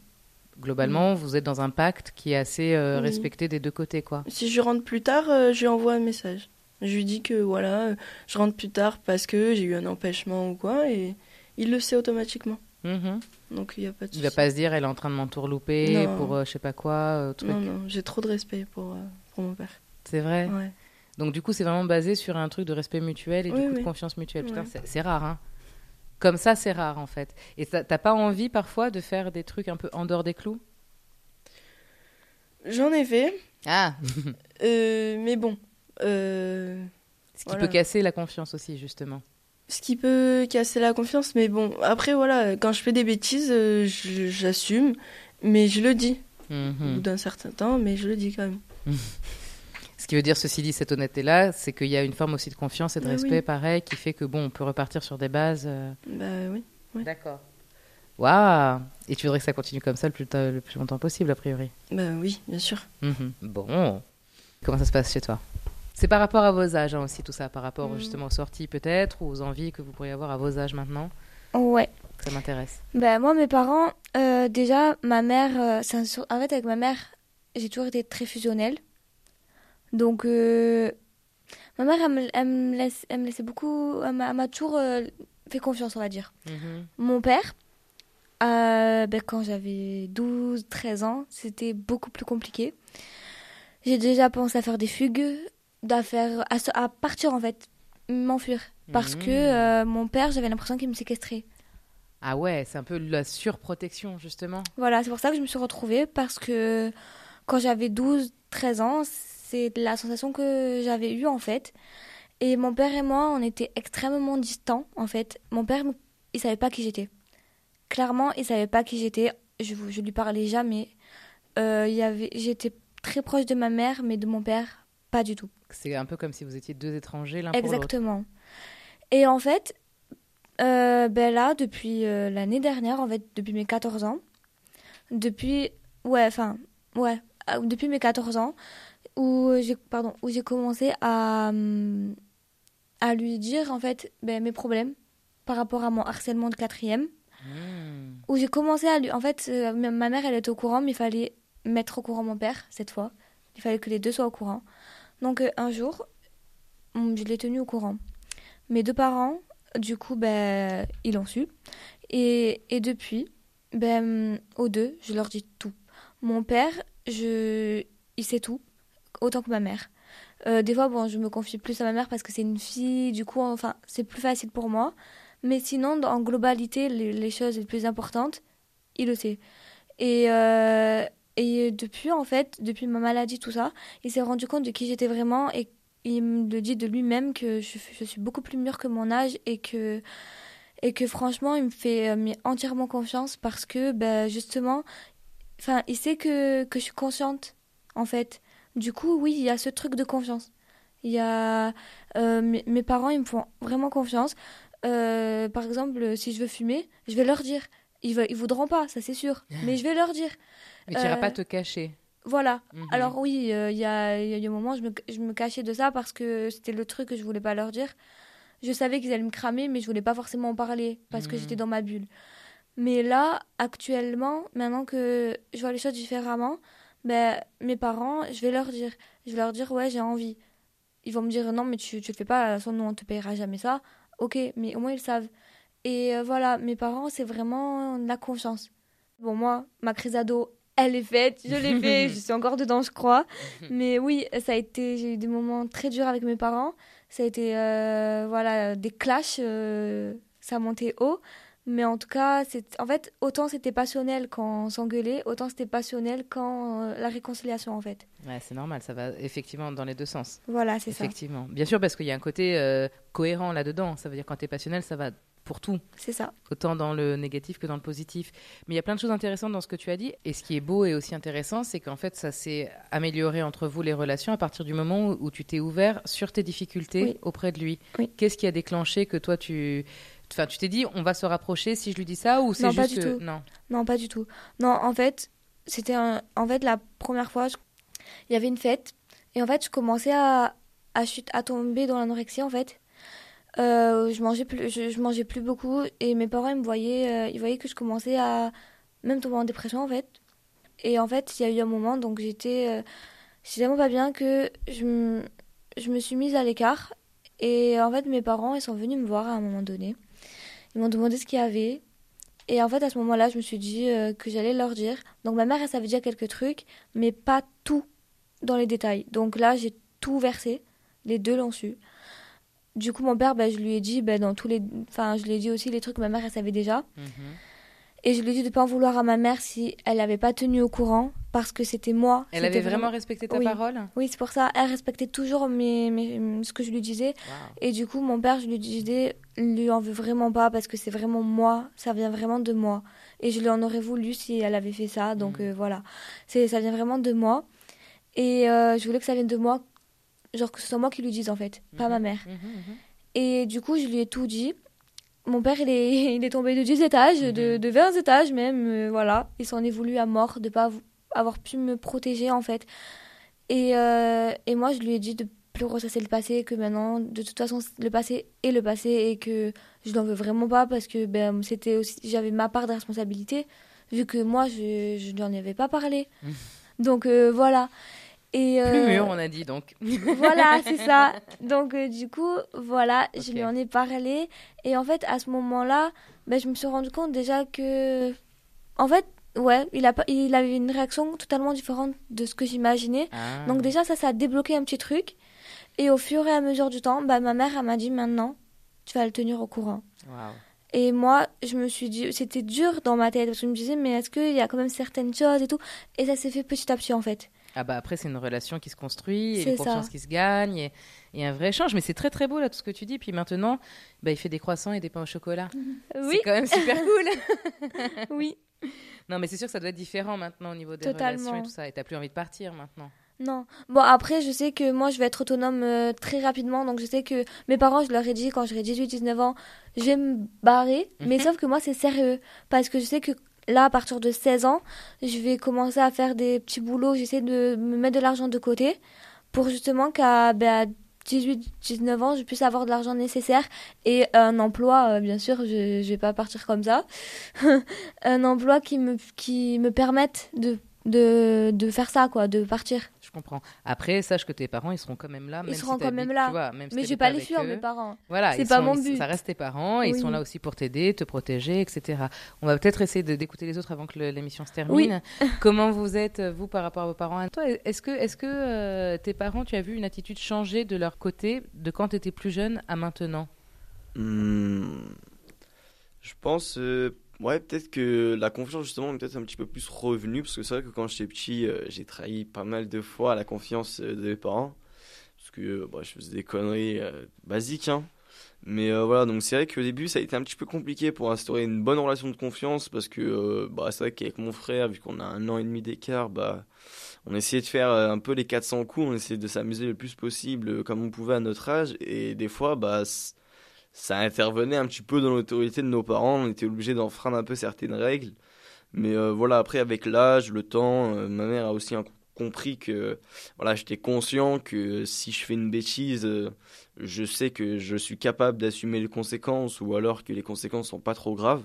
Globalement, vous êtes dans un pacte qui est assez Oui. respecté des deux côtés, quoi. Si je rentre plus tard, je lui envoie un message. Je lui dis que voilà, je rentre plus tard parce que j'ai eu un empêchement ou quoi et il le sait automatiquement. Mhm. Donc il n'y a pas de Il va pas se dire, elle est en train de m'entourlouper pour euh, je sais pas quoi, euh, truc. Non, non, j'ai trop de respect pour, euh, pour mon père. C'est vrai. Ouais. Donc du coup, c'est vraiment basé sur un truc de respect mutuel et du Oui, coup de confiance mutuelle. Putain, Ouais. c'est- rare, hein. Comme ça, c'est rare en fait. Et t'as t'as pas envie parfois de faire des trucs un peu en dehors des clous? J'en ai fait, Ah euh, mais bon. Ce qui Voilà. peut casser la confiance aussi, justement. Ce qui peut casser la confiance, mais bon, après voilà, quand je fais des bêtises, euh, j'assume, mais je le dis. Au Mhm. bout d'un certain temps, mais je le dis quand même. Ce qui veut dire, ceci dit, cette honnêteté-là, c'est qu'il y a une forme aussi de confiance et de Ah oui. respect, pareil, qui fait que bon, on peut repartir sur des bases. euh, Bah oui. D'accord. Waouh Et tu voudrais que ça continue comme ça le plus, le plus longtemps possible, a priori? Ben oui, bien sûr. Mhm. Bon. Comment ça se passe chez toi? C'est par rapport à vos âges hein, aussi, tout ça, par rapport Mm. justement aux sorties peut-être, ou aux envies que vous pourriez avoir à vos âges maintenant Ouais. Ça m'intéresse. Ben, moi, mes parents, euh, déjà, ma mère, euh, c'est un sur- en fait, avec ma mère, j'ai toujours été très fusionnelle. Donc, euh, ma mère, elle me, elle me laisse, elle me laissait beaucoup, elle m'a toujours fait confiance, on va dire. Mhm. Mon père, ben, quand j'avais 12, 13 ans, c'était beaucoup plus compliqué. J'ai déjà pensé à faire des fugues, à, faire, à, partir en fait, m'enfuir. Parce que Mhm. euh, mon père, j'avais l'impression qu'il me séquestrait. Ah ouais, c'est un peu la surprotection, justement. Voilà, c'est pour ça que je me suis retrouvée parce que quand j'avais 12, 13 ans, c'est la sensation que j'avais eue en fait. Et mon père et moi, on était extrêmement distants en fait. Mon père, il savait pas qui j'étais. Clairement, il savait pas qui j'étais. Je, je lui parlais jamais. Euh, il y avait, j'étais très proche de ma mère, mais de mon père, pas du tout. C'est un peu comme si vous étiez deux étrangers l'un pour l'autre. Exactement. Et en fait, euh, ben là, depuis euh, l'année dernière, en fait, depuis mes 14 ans, depuis, ouais, enfin, ouais, euh, depuis mes 14 ans, où j'ai, pardon, où j'ai commencé à, hum, à lui dire, en fait, ben, mes problèmes par rapport à mon harcèlement de quatrième, Mhm. où j'ai commencé à lui, en fait, euh, ma ma mère, elle était au courant, mais il fallait mettre au courant mon père, cette fois. Il fallait que les deux soient au courant. Donc, euh, un jour, hum, je l'ai tenu au courant. Mes deux parents, du coup, ben, ils l'ont su. Et, et depuis, ben, aux deux, je leur dis tout. Mon père, je, il sait tout, autant que ma mère. Euh, des fois, bon, je me confie plus à ma mère parce que c'est une fille, du coup, enfin, c'est plus facile pour moi. Mais sinon, en globalité, les, les choses les plus importantes, il le sait. Et, euh, et depuis, en fait, depuis ma maladie, tout ça, il s'est rendu compte de qui j'étais vraiment et il me dit de lui-même que je, suis beaucoup plus mûre que mon âge et que, et que franchement, il me fait euh, entièrement confiance parce que, ben, justement, enfin, il sait que, que je suis consciente, en fait. Du coup, oui, il y a ce truc de confiance. Il y a euh, mes, parents, ils me font vraiment confiance. Euh, par exemple, si je veux fumer, je vais leur dire. Ils, ve- ils voudront pas, ça c'est sûr. Mais je vais leur dire. Mais tu n'iras Euh, pas te cacher. Voilà. Mhm. Alors oui, euh, il y, a, y a eu un moment, je me, je me cachais de ça parce que c'était le truc que je voulais pas leur dire. Je savais qu'ils allaient me cramer, mais je voulais pas forcément en parler parce que Mhm. j'étais dans ma bulle. Mais là, actuellement, maintenant que je vois les choses différemment, ben, mes parents, je vais leur dire. Je vais leur dire, ouais, j'ai envie. Ils vont me dire, non, mais tu, tu le fais pas, toute façon, nous, on te payera jamais ça. Ok, mais au moins, ils savent. Et euh, voilà, mes parents, c'est vraiment de la confiance. Bon, moi, ma crise ado, elle est faite, je l'ai fait, je suis encore dedans, je crois. Mais oui, ça a été, j'ai eu des moments très durs avec mes parents. Ça a été, euh, voilà, des clashs, euh, ça montait haut. Mais en tout cas, c'est, en fait, autant c'était passionnel quand on s'engueulait, autant c'était passionnel quand euh, la réconciliation, en fait. Ouais, c'est normal, ça va effectivement dans les deux sens. Voilà, c'est ça. Effectivement. Bien sûr, parce qu'il y a un côté cohérent là-dedans. Ça veut dire quand tu es passionnel, ça va pour tout. C'est ça. Autant dans le négatif que dans le positif. Mais il y a plein de choses intéressantes dans ce que tu as dit. Et ce qui est beau et aussi intéressant, c'est qu'en fait, ça s'est amélioré entre vous, les relations, à partir du moment où, où tu t'es ouvert sur tes difficultés Oui. auprès de lui. Oui. Qu'est-ce qui a déclenché que toi, tu... Enfin, tu t'es dit, on va se rapprocher si je lui dis ça ou c'est juste pas du que- tout. Non. Non, pas du tout. Non, en fait, c'était un... en fait la première fois, je- il y avait une fête et en fait, je commençais à à, chute... à tomber dans l'anorexie en fait. Euh, je mangeais plus, je, mangeais plus beaucoup et mes parents ils me voyaient, euh, ils voyaient que je commençais à même tomber en dépression en fait. Et en fait, il y a eu un moment donc j'étais, euh, tellement pas bien que je me, je me suis mise à l'écart et en fait mes parents ils sont venus me voir à un moment donné. Ils m'ont demandé ce qu'il y avait et en fait, à ce moment-là, je me suis dit euh, que j'allais leur dire. Donc, ma mère, elle savait déjà quelques trucs, mais pas tout dans les détails. Donc là, j'ai tout versé. Les deux l'ont su. Du coup, mon père, ben, je lui ai dit, ben, dans tous les... Enfin, je lui ai dit aussi les trucs que ma mère, elle savait déjà. Mhm. Et je lui ai dit de ne pas en vouloir à ma mère si elle n'avait pas tenu au courant, parce que c'était moi. Elle avait vraiment respecté ta Oui. parole Oui, c'est pour ça. Elle respectait toujours mes, mes- ce que je lui disais. Et du coup, mon père, je lui disais, lui en veux vraiment pas parce que c'est vraiment moi, ça vient vraiment de moi. Et je lui en aurais voulu si elle avait fait ça. Donc Mhm. euh, voilà, ça vient vraiment de moi. Et euh, je voulais que ça vienne de moi, genre que ce soit moi qui lui dise en fait, pas Mhm. ma mère. Mhm, mhm. Et du coup, je lui ai tout dit. mon père, il est, il est tombé de 10 étages, de, de 20 étages même, euh, voilà. Il s'en est voulu à mort de pas av- avoir pu me protéger, en fait. Et, euh, et moi, je lui ai dit de plus ressasser le passé, que maintenant, de toute façon, le passé est le passé et que je n'en veux vraiment pas parce que ben, c'était aussi, j'avais ma part de responsabilité, vu que moi, je, je n'en avais pas parlé. Donc, euh, voilà. Et, Plus euh, mûr, on a dit donc. voilà, c'est ça. Donc, euh, du coup, voilà, je lui en ai parlé. Et en fait, à ce moment-là, ben, je me suis rendu compte déjà que. En fait, ouais, il, a, pas- il avait une réaction totalement différente de ce que j'imaginais. Ah. Donc, déjà, ça, ça a débloqué un petit truc. Et au fur et à mesure du temps, bah, ma mère, elle m'a dit maintenant, tu vas le tenir au courant. Et moi, je me suis dit, c'était dur dans ma tête parce que je me disais, mais est-ce qu'il y a quand même certaines choses et tout? Et ça s'est fait petit à petit en fait. Ah bah après c'est une relation qui se construit et une confiance qui se gagne et, et un vrai échange. Mais c'est très très beau là tout ce que tu dis. Puis maintenant, bah, il fait des croissants et des pains au chocolat. Oui, C'est quand même super cool. oui. non mais c'est sûr que ça doit être différent maintenant au niveau des Totalement. relations et tout ça. Et t'as plus envie de partir maintenant. Non. Bon, après, je sais que moi, je vais être autonome euh, très rapidement. Donc, je sais que mes parents, je leur ai dit quand j'aurai 18-19 ans, je vais me barrer. Mais Mhm. sauf que moi, c'est sérieux. Parce que je sais que là, à partir de 16 ans, je vais commencer à faire des petits boulots. J'essaie de me mettre de l'argent de côté pour justement qu'à ben, à 18-19 ans, je puisse avoir de l'argent nécessaire et un emploi, euh, bien sûr, je ne vais pas partir comme ça. un emploi qui me, qui me permette de, de, de faire ça, quoi, de partir. Je comprends. Après, sache que tes parents, ils seront quand même là. Ils même seront si quand même là. tu vois, même si Mais je vais pas les fuir, mes parents. Voilà, C'est pas sont- mon ils- but. Ça reste tes parents ils sont là aussi pour t'aider, te protéger, etc. On va peut-être essayer d'écouter les autres avant que l'émission se termine. Comment vous êtes, vous, par rapport à vos parents? Toi, est-ce que, est que euh, tes parents, tu as vu une attitude changer de leur côté de quand tu étais plus jeune à maintenant? Hmm, je pense, euh, ouais, peut-être que la confiance, justement, est peut-être un petit peu plus revenue, parce que c'est vrai que quand j'étais petit, euh, j'ai trahi pas mal de fois la confiance euh, de mes parents, parce que euh, bah, je faisais des conneries basiques, hein. Mais voilà, donc c'est vrai qu'au début, ça a été un petit peu compliqué pour instaurer une bonne relation de confiance, parce que bah, c'est vrai qu'avec mon frère, vu qu'on a un an et demi d'écart, bah, on essayait de faire un peu les 400 coups, on essayait de s'amuser le plus possible comme on pouvait à notre âge, et des fois, bah, ça intervenait un petit peu dans l'autorité de nos parents, on était obligé d'enfreindre un peu certaines règles. Mais euh, voilà, après, avec l'âge, le temps, euh, ma mère a aussi compris que voilà, j'étais conscient que si je fais une bêtise, euh, je sais que je suis capable d'assumer les conséquences ou alors que les conséquences sont pas trop graves.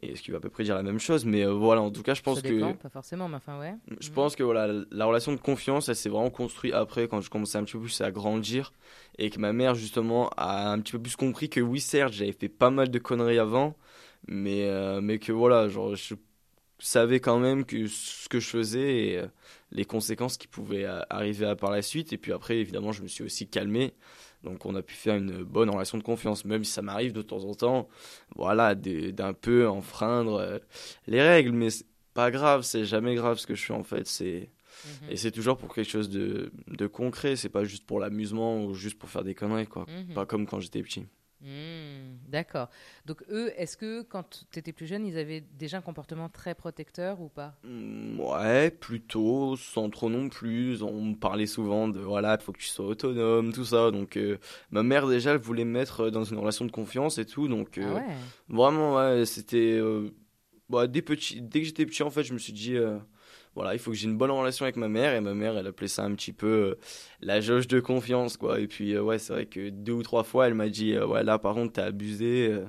Et ce qui veut à peu près dire la même chose, mais euh, voilà, en tout cas, je pense Ça que dépend, pas forcément, mais enfin, ouais. je pense que voilà, la relation de confiance, elle s'est vraiment construite après quand je commençais un petit peu plus à grandir et que ma mère justement a un petit peu plus compris que oui, certes, j'avais fait pas mal de conneries avant, mais euh, mais que voilà, genre je savais quand même que ce que je faisais et euh, les conséquences qui pouvaient arriver à par la suite et puis après évidemment, je me suis aussi calmé. Donc on a pu faire une bonne relation de confiance, même si ça m'arrive de temps en temps, voilà, d'un peu enfreindre euh, les règles, mais c'est pas grave, c'est jamais grave ce que je fais en fait, c'est Mhm. et c'est toujours pour quelque chose de, de concret, c'est pas juste pour l'amusement ou juste pour faire des conneries quoi. Mhm. Pas comme quand j'étais petit. Hmm, D'accord. Donc eux, est-ce que quand tu étais plus jeune, ils avaient déjà un comportement très protecteur ou pas? Mm, Ouais, plutôt, sans trop non plus. On me parlait souvent de voilà, il faut que tu sois autonome, tout ça. Donc euh, ma mère déjà, elle voulait me mettre dans une relation de confiance et tout. Donc euh, Ah ouais Vraiment, ouais, c'était. euh, bah, dès, petit, dès que j'étais petit, en fait, je me suis dit, euh, voilà, il faut que j'ai une bonne relation avec ma mère. Et ma mère, elle appelait ça un petit peu euh, la jauge de confiance, quoi. Et puis, euh, ouais, c'est vrai que deux ou trois fois, elle m'a dit, euh, ouais, là, par contre, t'as abusé. euh,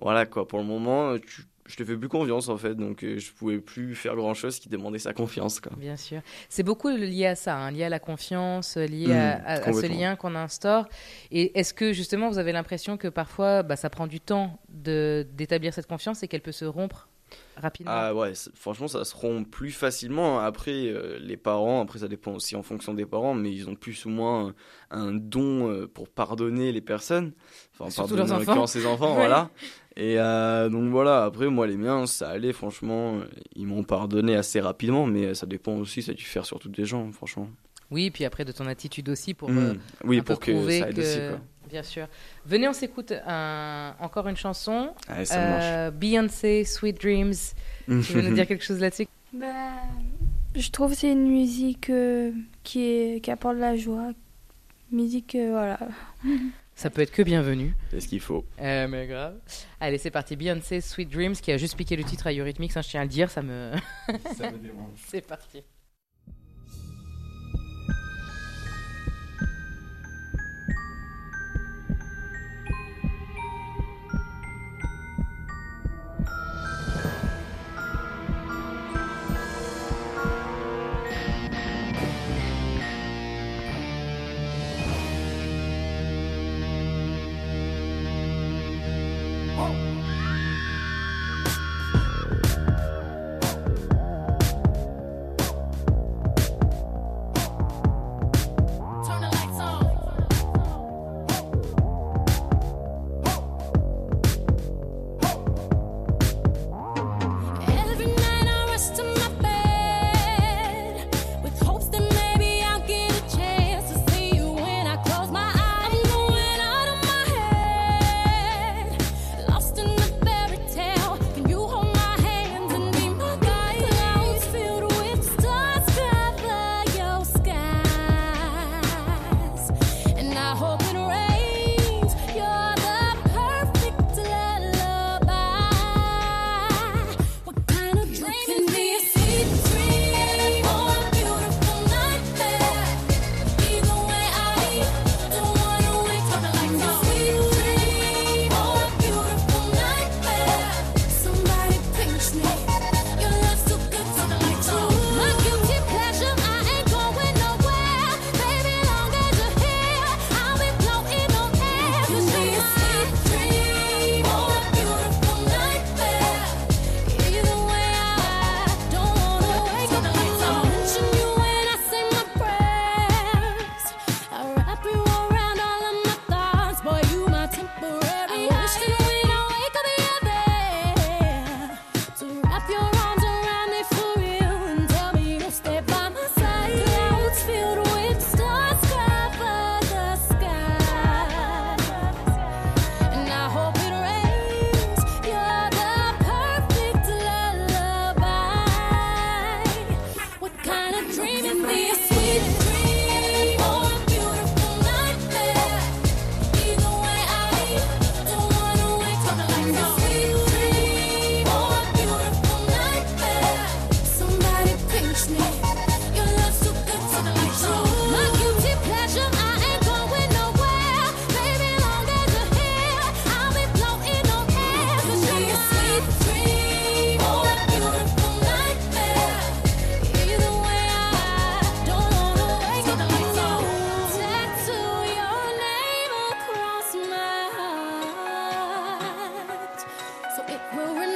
voilà, quoi. Pour le moment, tu- je te fais plus confiance, en fait. Donc, je pouvais plus faire grand chose qui demandait sa confiance, quoi. Bien sûr. C'est beaucoup lié à ça, hein, lié à la confiance, lié Mm, à, à- à ce lien qu'on instaure. Et est-ce que justement vous avez l'impression que parfois bah, ça prend du temps d'établir cette confiance et qu'elle peut se rompre rapidement Ah ouais, franchement, ça se rompt plus facilement. Après, euh, les parents, après, ça dépend aussi en fonction des parents, mais ils ont plus ou moins un don euh, pour pardonner les personnes. Enfin, Surtout pardonner leurs en enfants. les enfants, Ouais. voilà. Et euh, donc voilà, après, moi, les miens, ça allait, franchement. Ils m'ont pardonné assez rapidement, mais ça dépend aussi, ça diffère surtout des gens, franchement. Oui, puis après de ton attitude aussi pour Mm. euh, oui, un peu pour que ça aide que- aussi, quoi. Bien sûr. Venez, on s'écoute un- encore une chanson. Allez, ça marche. Euh, Beyoncé, Sweet Dreams. Tu veux nous dire quelque chose là-dessus? Bah, je trouve que c'est une musique euh, qui, est, qui apporte de la joie. Musique, euh, voilà. Ça peut être que bienvenu. C'est ce qu'il faut. Euh, mais grave. Allez, c'est parti. Beyoncé, Sweet Dreams, qui a juste piqué le titre à Eurythmics, hein, je tiens à le dire, ça me. Ça me dérange. c'est parti. Will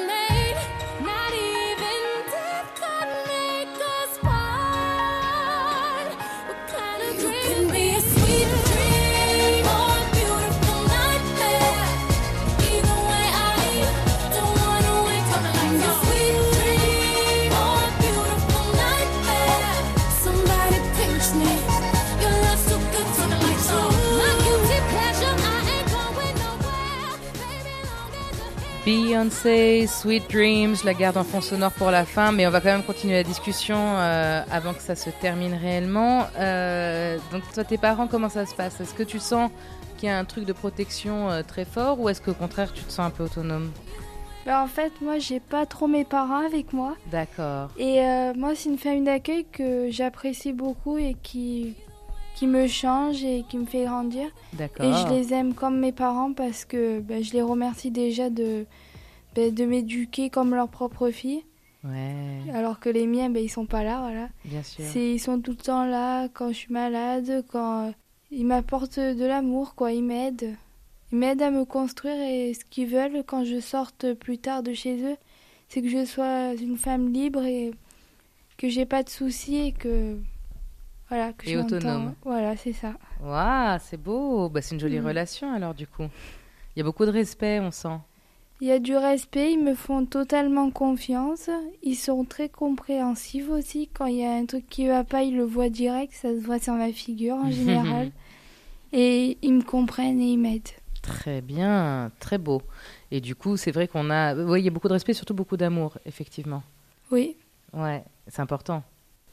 Beyoncé, Sweet Dreams, je la garde en fond sonore pour la fin, mais on va quand même continuer la discussion euh, avant que ça se termine réellement. Euh, donc, toi, tes parents, comment ça se passe? Est-ce que tu sens qu'il y a un truc de protection euh, très fort ou est-ce qu'au contraire, tu te sens un peu autonome? Bah, en fait, moi, j'ai pas trop mes parents avec moi. D'accord. Et moi, c'est une famille d'accueil que j'apprécie beaucoup et qui, qui me change et qui me fait grandir. D'accord. Et je les aime comme mes parents parce que bah, je les remercie déjà de, bah, de m'éduquer comme leur propre fille. Ouais, Alors que les miens, bah, ils sont pas là, voilà. bien sûr. C'est, ils sont tout le temps là quand je suis malade, quand ils m'apportent de l'amour, quoi. Ils m'aident. Ils m'aident à me construire et ce qu'ils veulent quand je sorte plus tard de chez eux, c'est que je sois une femme libre et que j'ai pas de soucis et que voilà que Et je autonome. Voilà, c'est ça. Waouh, c'est beau. Bah, c'est une jolie Mm. relation alors, du coup. Il y a beaucoup de respect, on sent. Il y a du respect, ils me font totalement confiance. Ils sont très compréhensifs aussi. Quand il y a un truc qui va pas, ils le voient direct. Ça se voit sur ma figure en général. et ils me comprennent et ils m'aident. Très bien, très beau. Et du coup, c'est vrai qu'on a. Oui, il y a beaucoup de respect, surtout beaucoup d'amour, effectivement. Oui. Ouais, c'est important.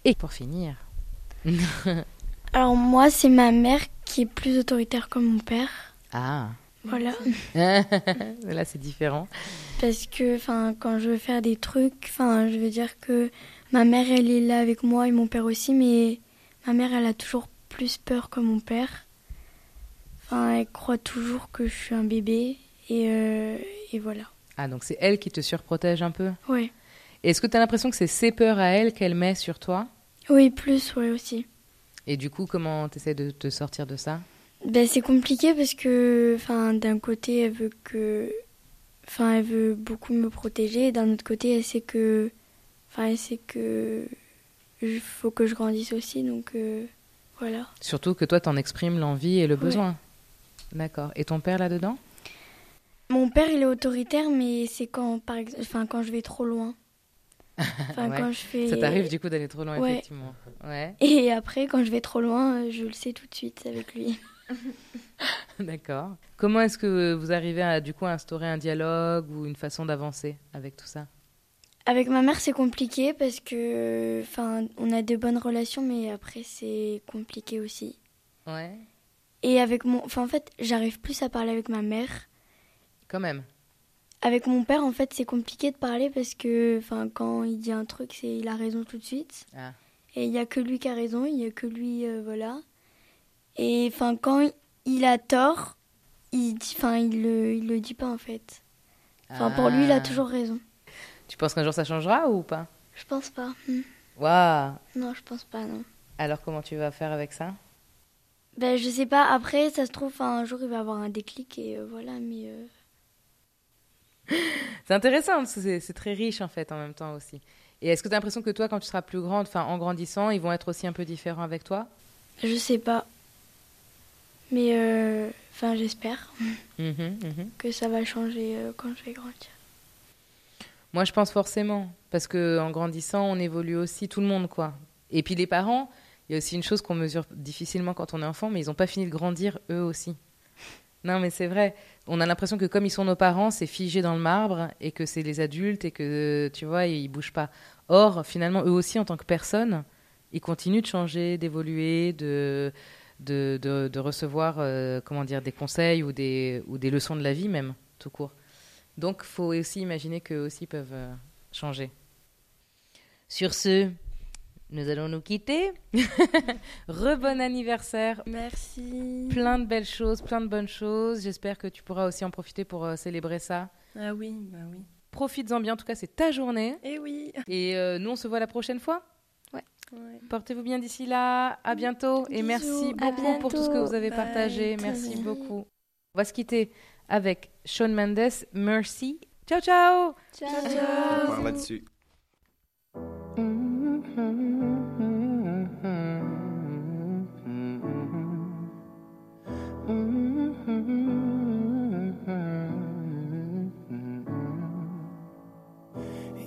Et pour finir. Alors moi, c'est ma mère qui est plus autoritaire que mon père. Ah. Voilà. Là, c'est différent. Parce que enfin, quand je veux faire des trucs, enfin, je veux dire que ma mère, elle est là avec moi et mon père aussi, mais ma mère, elle a toujours plus peur que mon père. Enfin, elle croit toujours que je suis un bébé et, euh, et voilà. Ah, donc c'est elle qui te surprotège un peu? Ouais. Est-ce que tu as l'impression que c'est ses peurs à elle qu'elle met sur toi? Oui, plus, ouais, aussi. Et du coup, comment tu essaies de te sortir de ça? Ben, c'est compliqué parce que, enfin, d'un côté, elle veut que, enfin, elle veut beaucoup me protéger, et d'un autre côté, elle sait que, enfin, elle sait que, il faut que je grandisse aussi, donc euh, voilà. Surtout que toi, t'en exprimes l'envie et le Ouais. besoin. D'accord. Et ton père là-dedans? Mon père, il est autoritaire, mais c'est quand, par enfin, quand je vais trop loin. Enfin, Ouais. quand je fais. Ça t'arrive du coup d'aller trop loin, Ouais. effectivement. Ouais. Et après, quand je vais trop loin, euh, je le sais tout de suite avec lui. D'accord. Comment est-ce que vous arrivez à du coup instaurer un dialogue ou une façon d'avancer avec tout ça? Avec ma mère, c'est compliqué parce que, enfin, on a de bonnes relations, mais après, c'est compliqué aussi. Ouais. Et avec mon, enfin, en fait, j'arrive plus à parler avec ma mère. Quand même. Avec mon père, en fait, c'est compliqué de parler parce que, quand il dit un truc, c'est il a raison tout de suite. Ah. Et il y a que lui qui a raison, il y a que lui, euh, voilà. Et enfin, quand il a tort, il dit, enfin, il le, il le dit pas en fait. Enfin, pour lui, il a Ah. toujours raison. Tu penses qu'un jour ça changera ou pas? Je pense pas. Hmm. Waouh Non, je pense pas, non. Alors comment tu vas faire avec ça? Ben, je sais pas. Après, ça se trouve, un jour, il va avoir un déclic et euh, voilà. Mais euh, C'est intéressant, parce que c'est très riche en fait en même temps aussi. Et est-ce que tu as l'impression que toi, quand tu seras plus grande, enfin en grandissant, ils vont être aussi un peu différents avec toi? Je sais pas. Mais euh, enfin, j'espère Mhm, mhm. que ça va changer euh, quand je vais grandir. Moi, je pense forcément, parce que en grandissant, on évolue aussi, tout le monde, quoi. Et puis les parents, il y a aussi une chose qu'on mesure difficilement quand on est enfant, mais ils n'ont pas fini de grandir eux aussi. Non, mais c'est vrai. On a l'impression que comme ils sont nos parents, c'est figé dans le marbre et que c'est les adultes et que tu vois, ils bougent pas. Or, finalement, eux aussi, en tant que personnes, ils continuent de changer, d'évoluer, de de, de, recevoir, euh, comment dire, des conseils ou des ou des leçons de la vie même, tout court. Donc, faut aussi imaginer qu'eux aussi peuvent euh, changer. Sur ce, nous allons nous quitter. Rebon anniversaire. Merci. Plein de belles choses, plein de bonnes choses. J'espère que tu pourras aussi en profiter pour euh, célébrer ça. Ah oui, bah oui. Profites-en bien, en tout cas, c'est ta journée. Eh oui. Et euh, nous, on se voit la prochaine fois. Ouais. Ouais. Portez-vous bien d'ici là. À bientôt. Et merci À beaucoup pour tout ce que vous avez Bye. partagé. Merci beaucoup. On va se quitter avec Shawn Mendes. Merci. Ciao, ciao. On part là-dessus.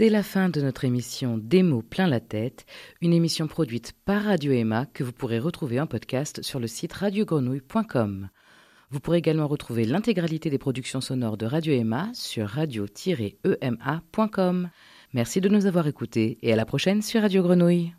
C'est la fin de notre émission Des mots plein la tête, une émission produite par Radio Emma que vous pourrez retrouver en podcast sur le site radiogrenouille.com. Vous pourrez également retrouver l'intégralité des productions sonores de Radio Emma sur radio-ema.com. Merci de nous avoir écoutés et à la prochaine sur Radio Grenouille.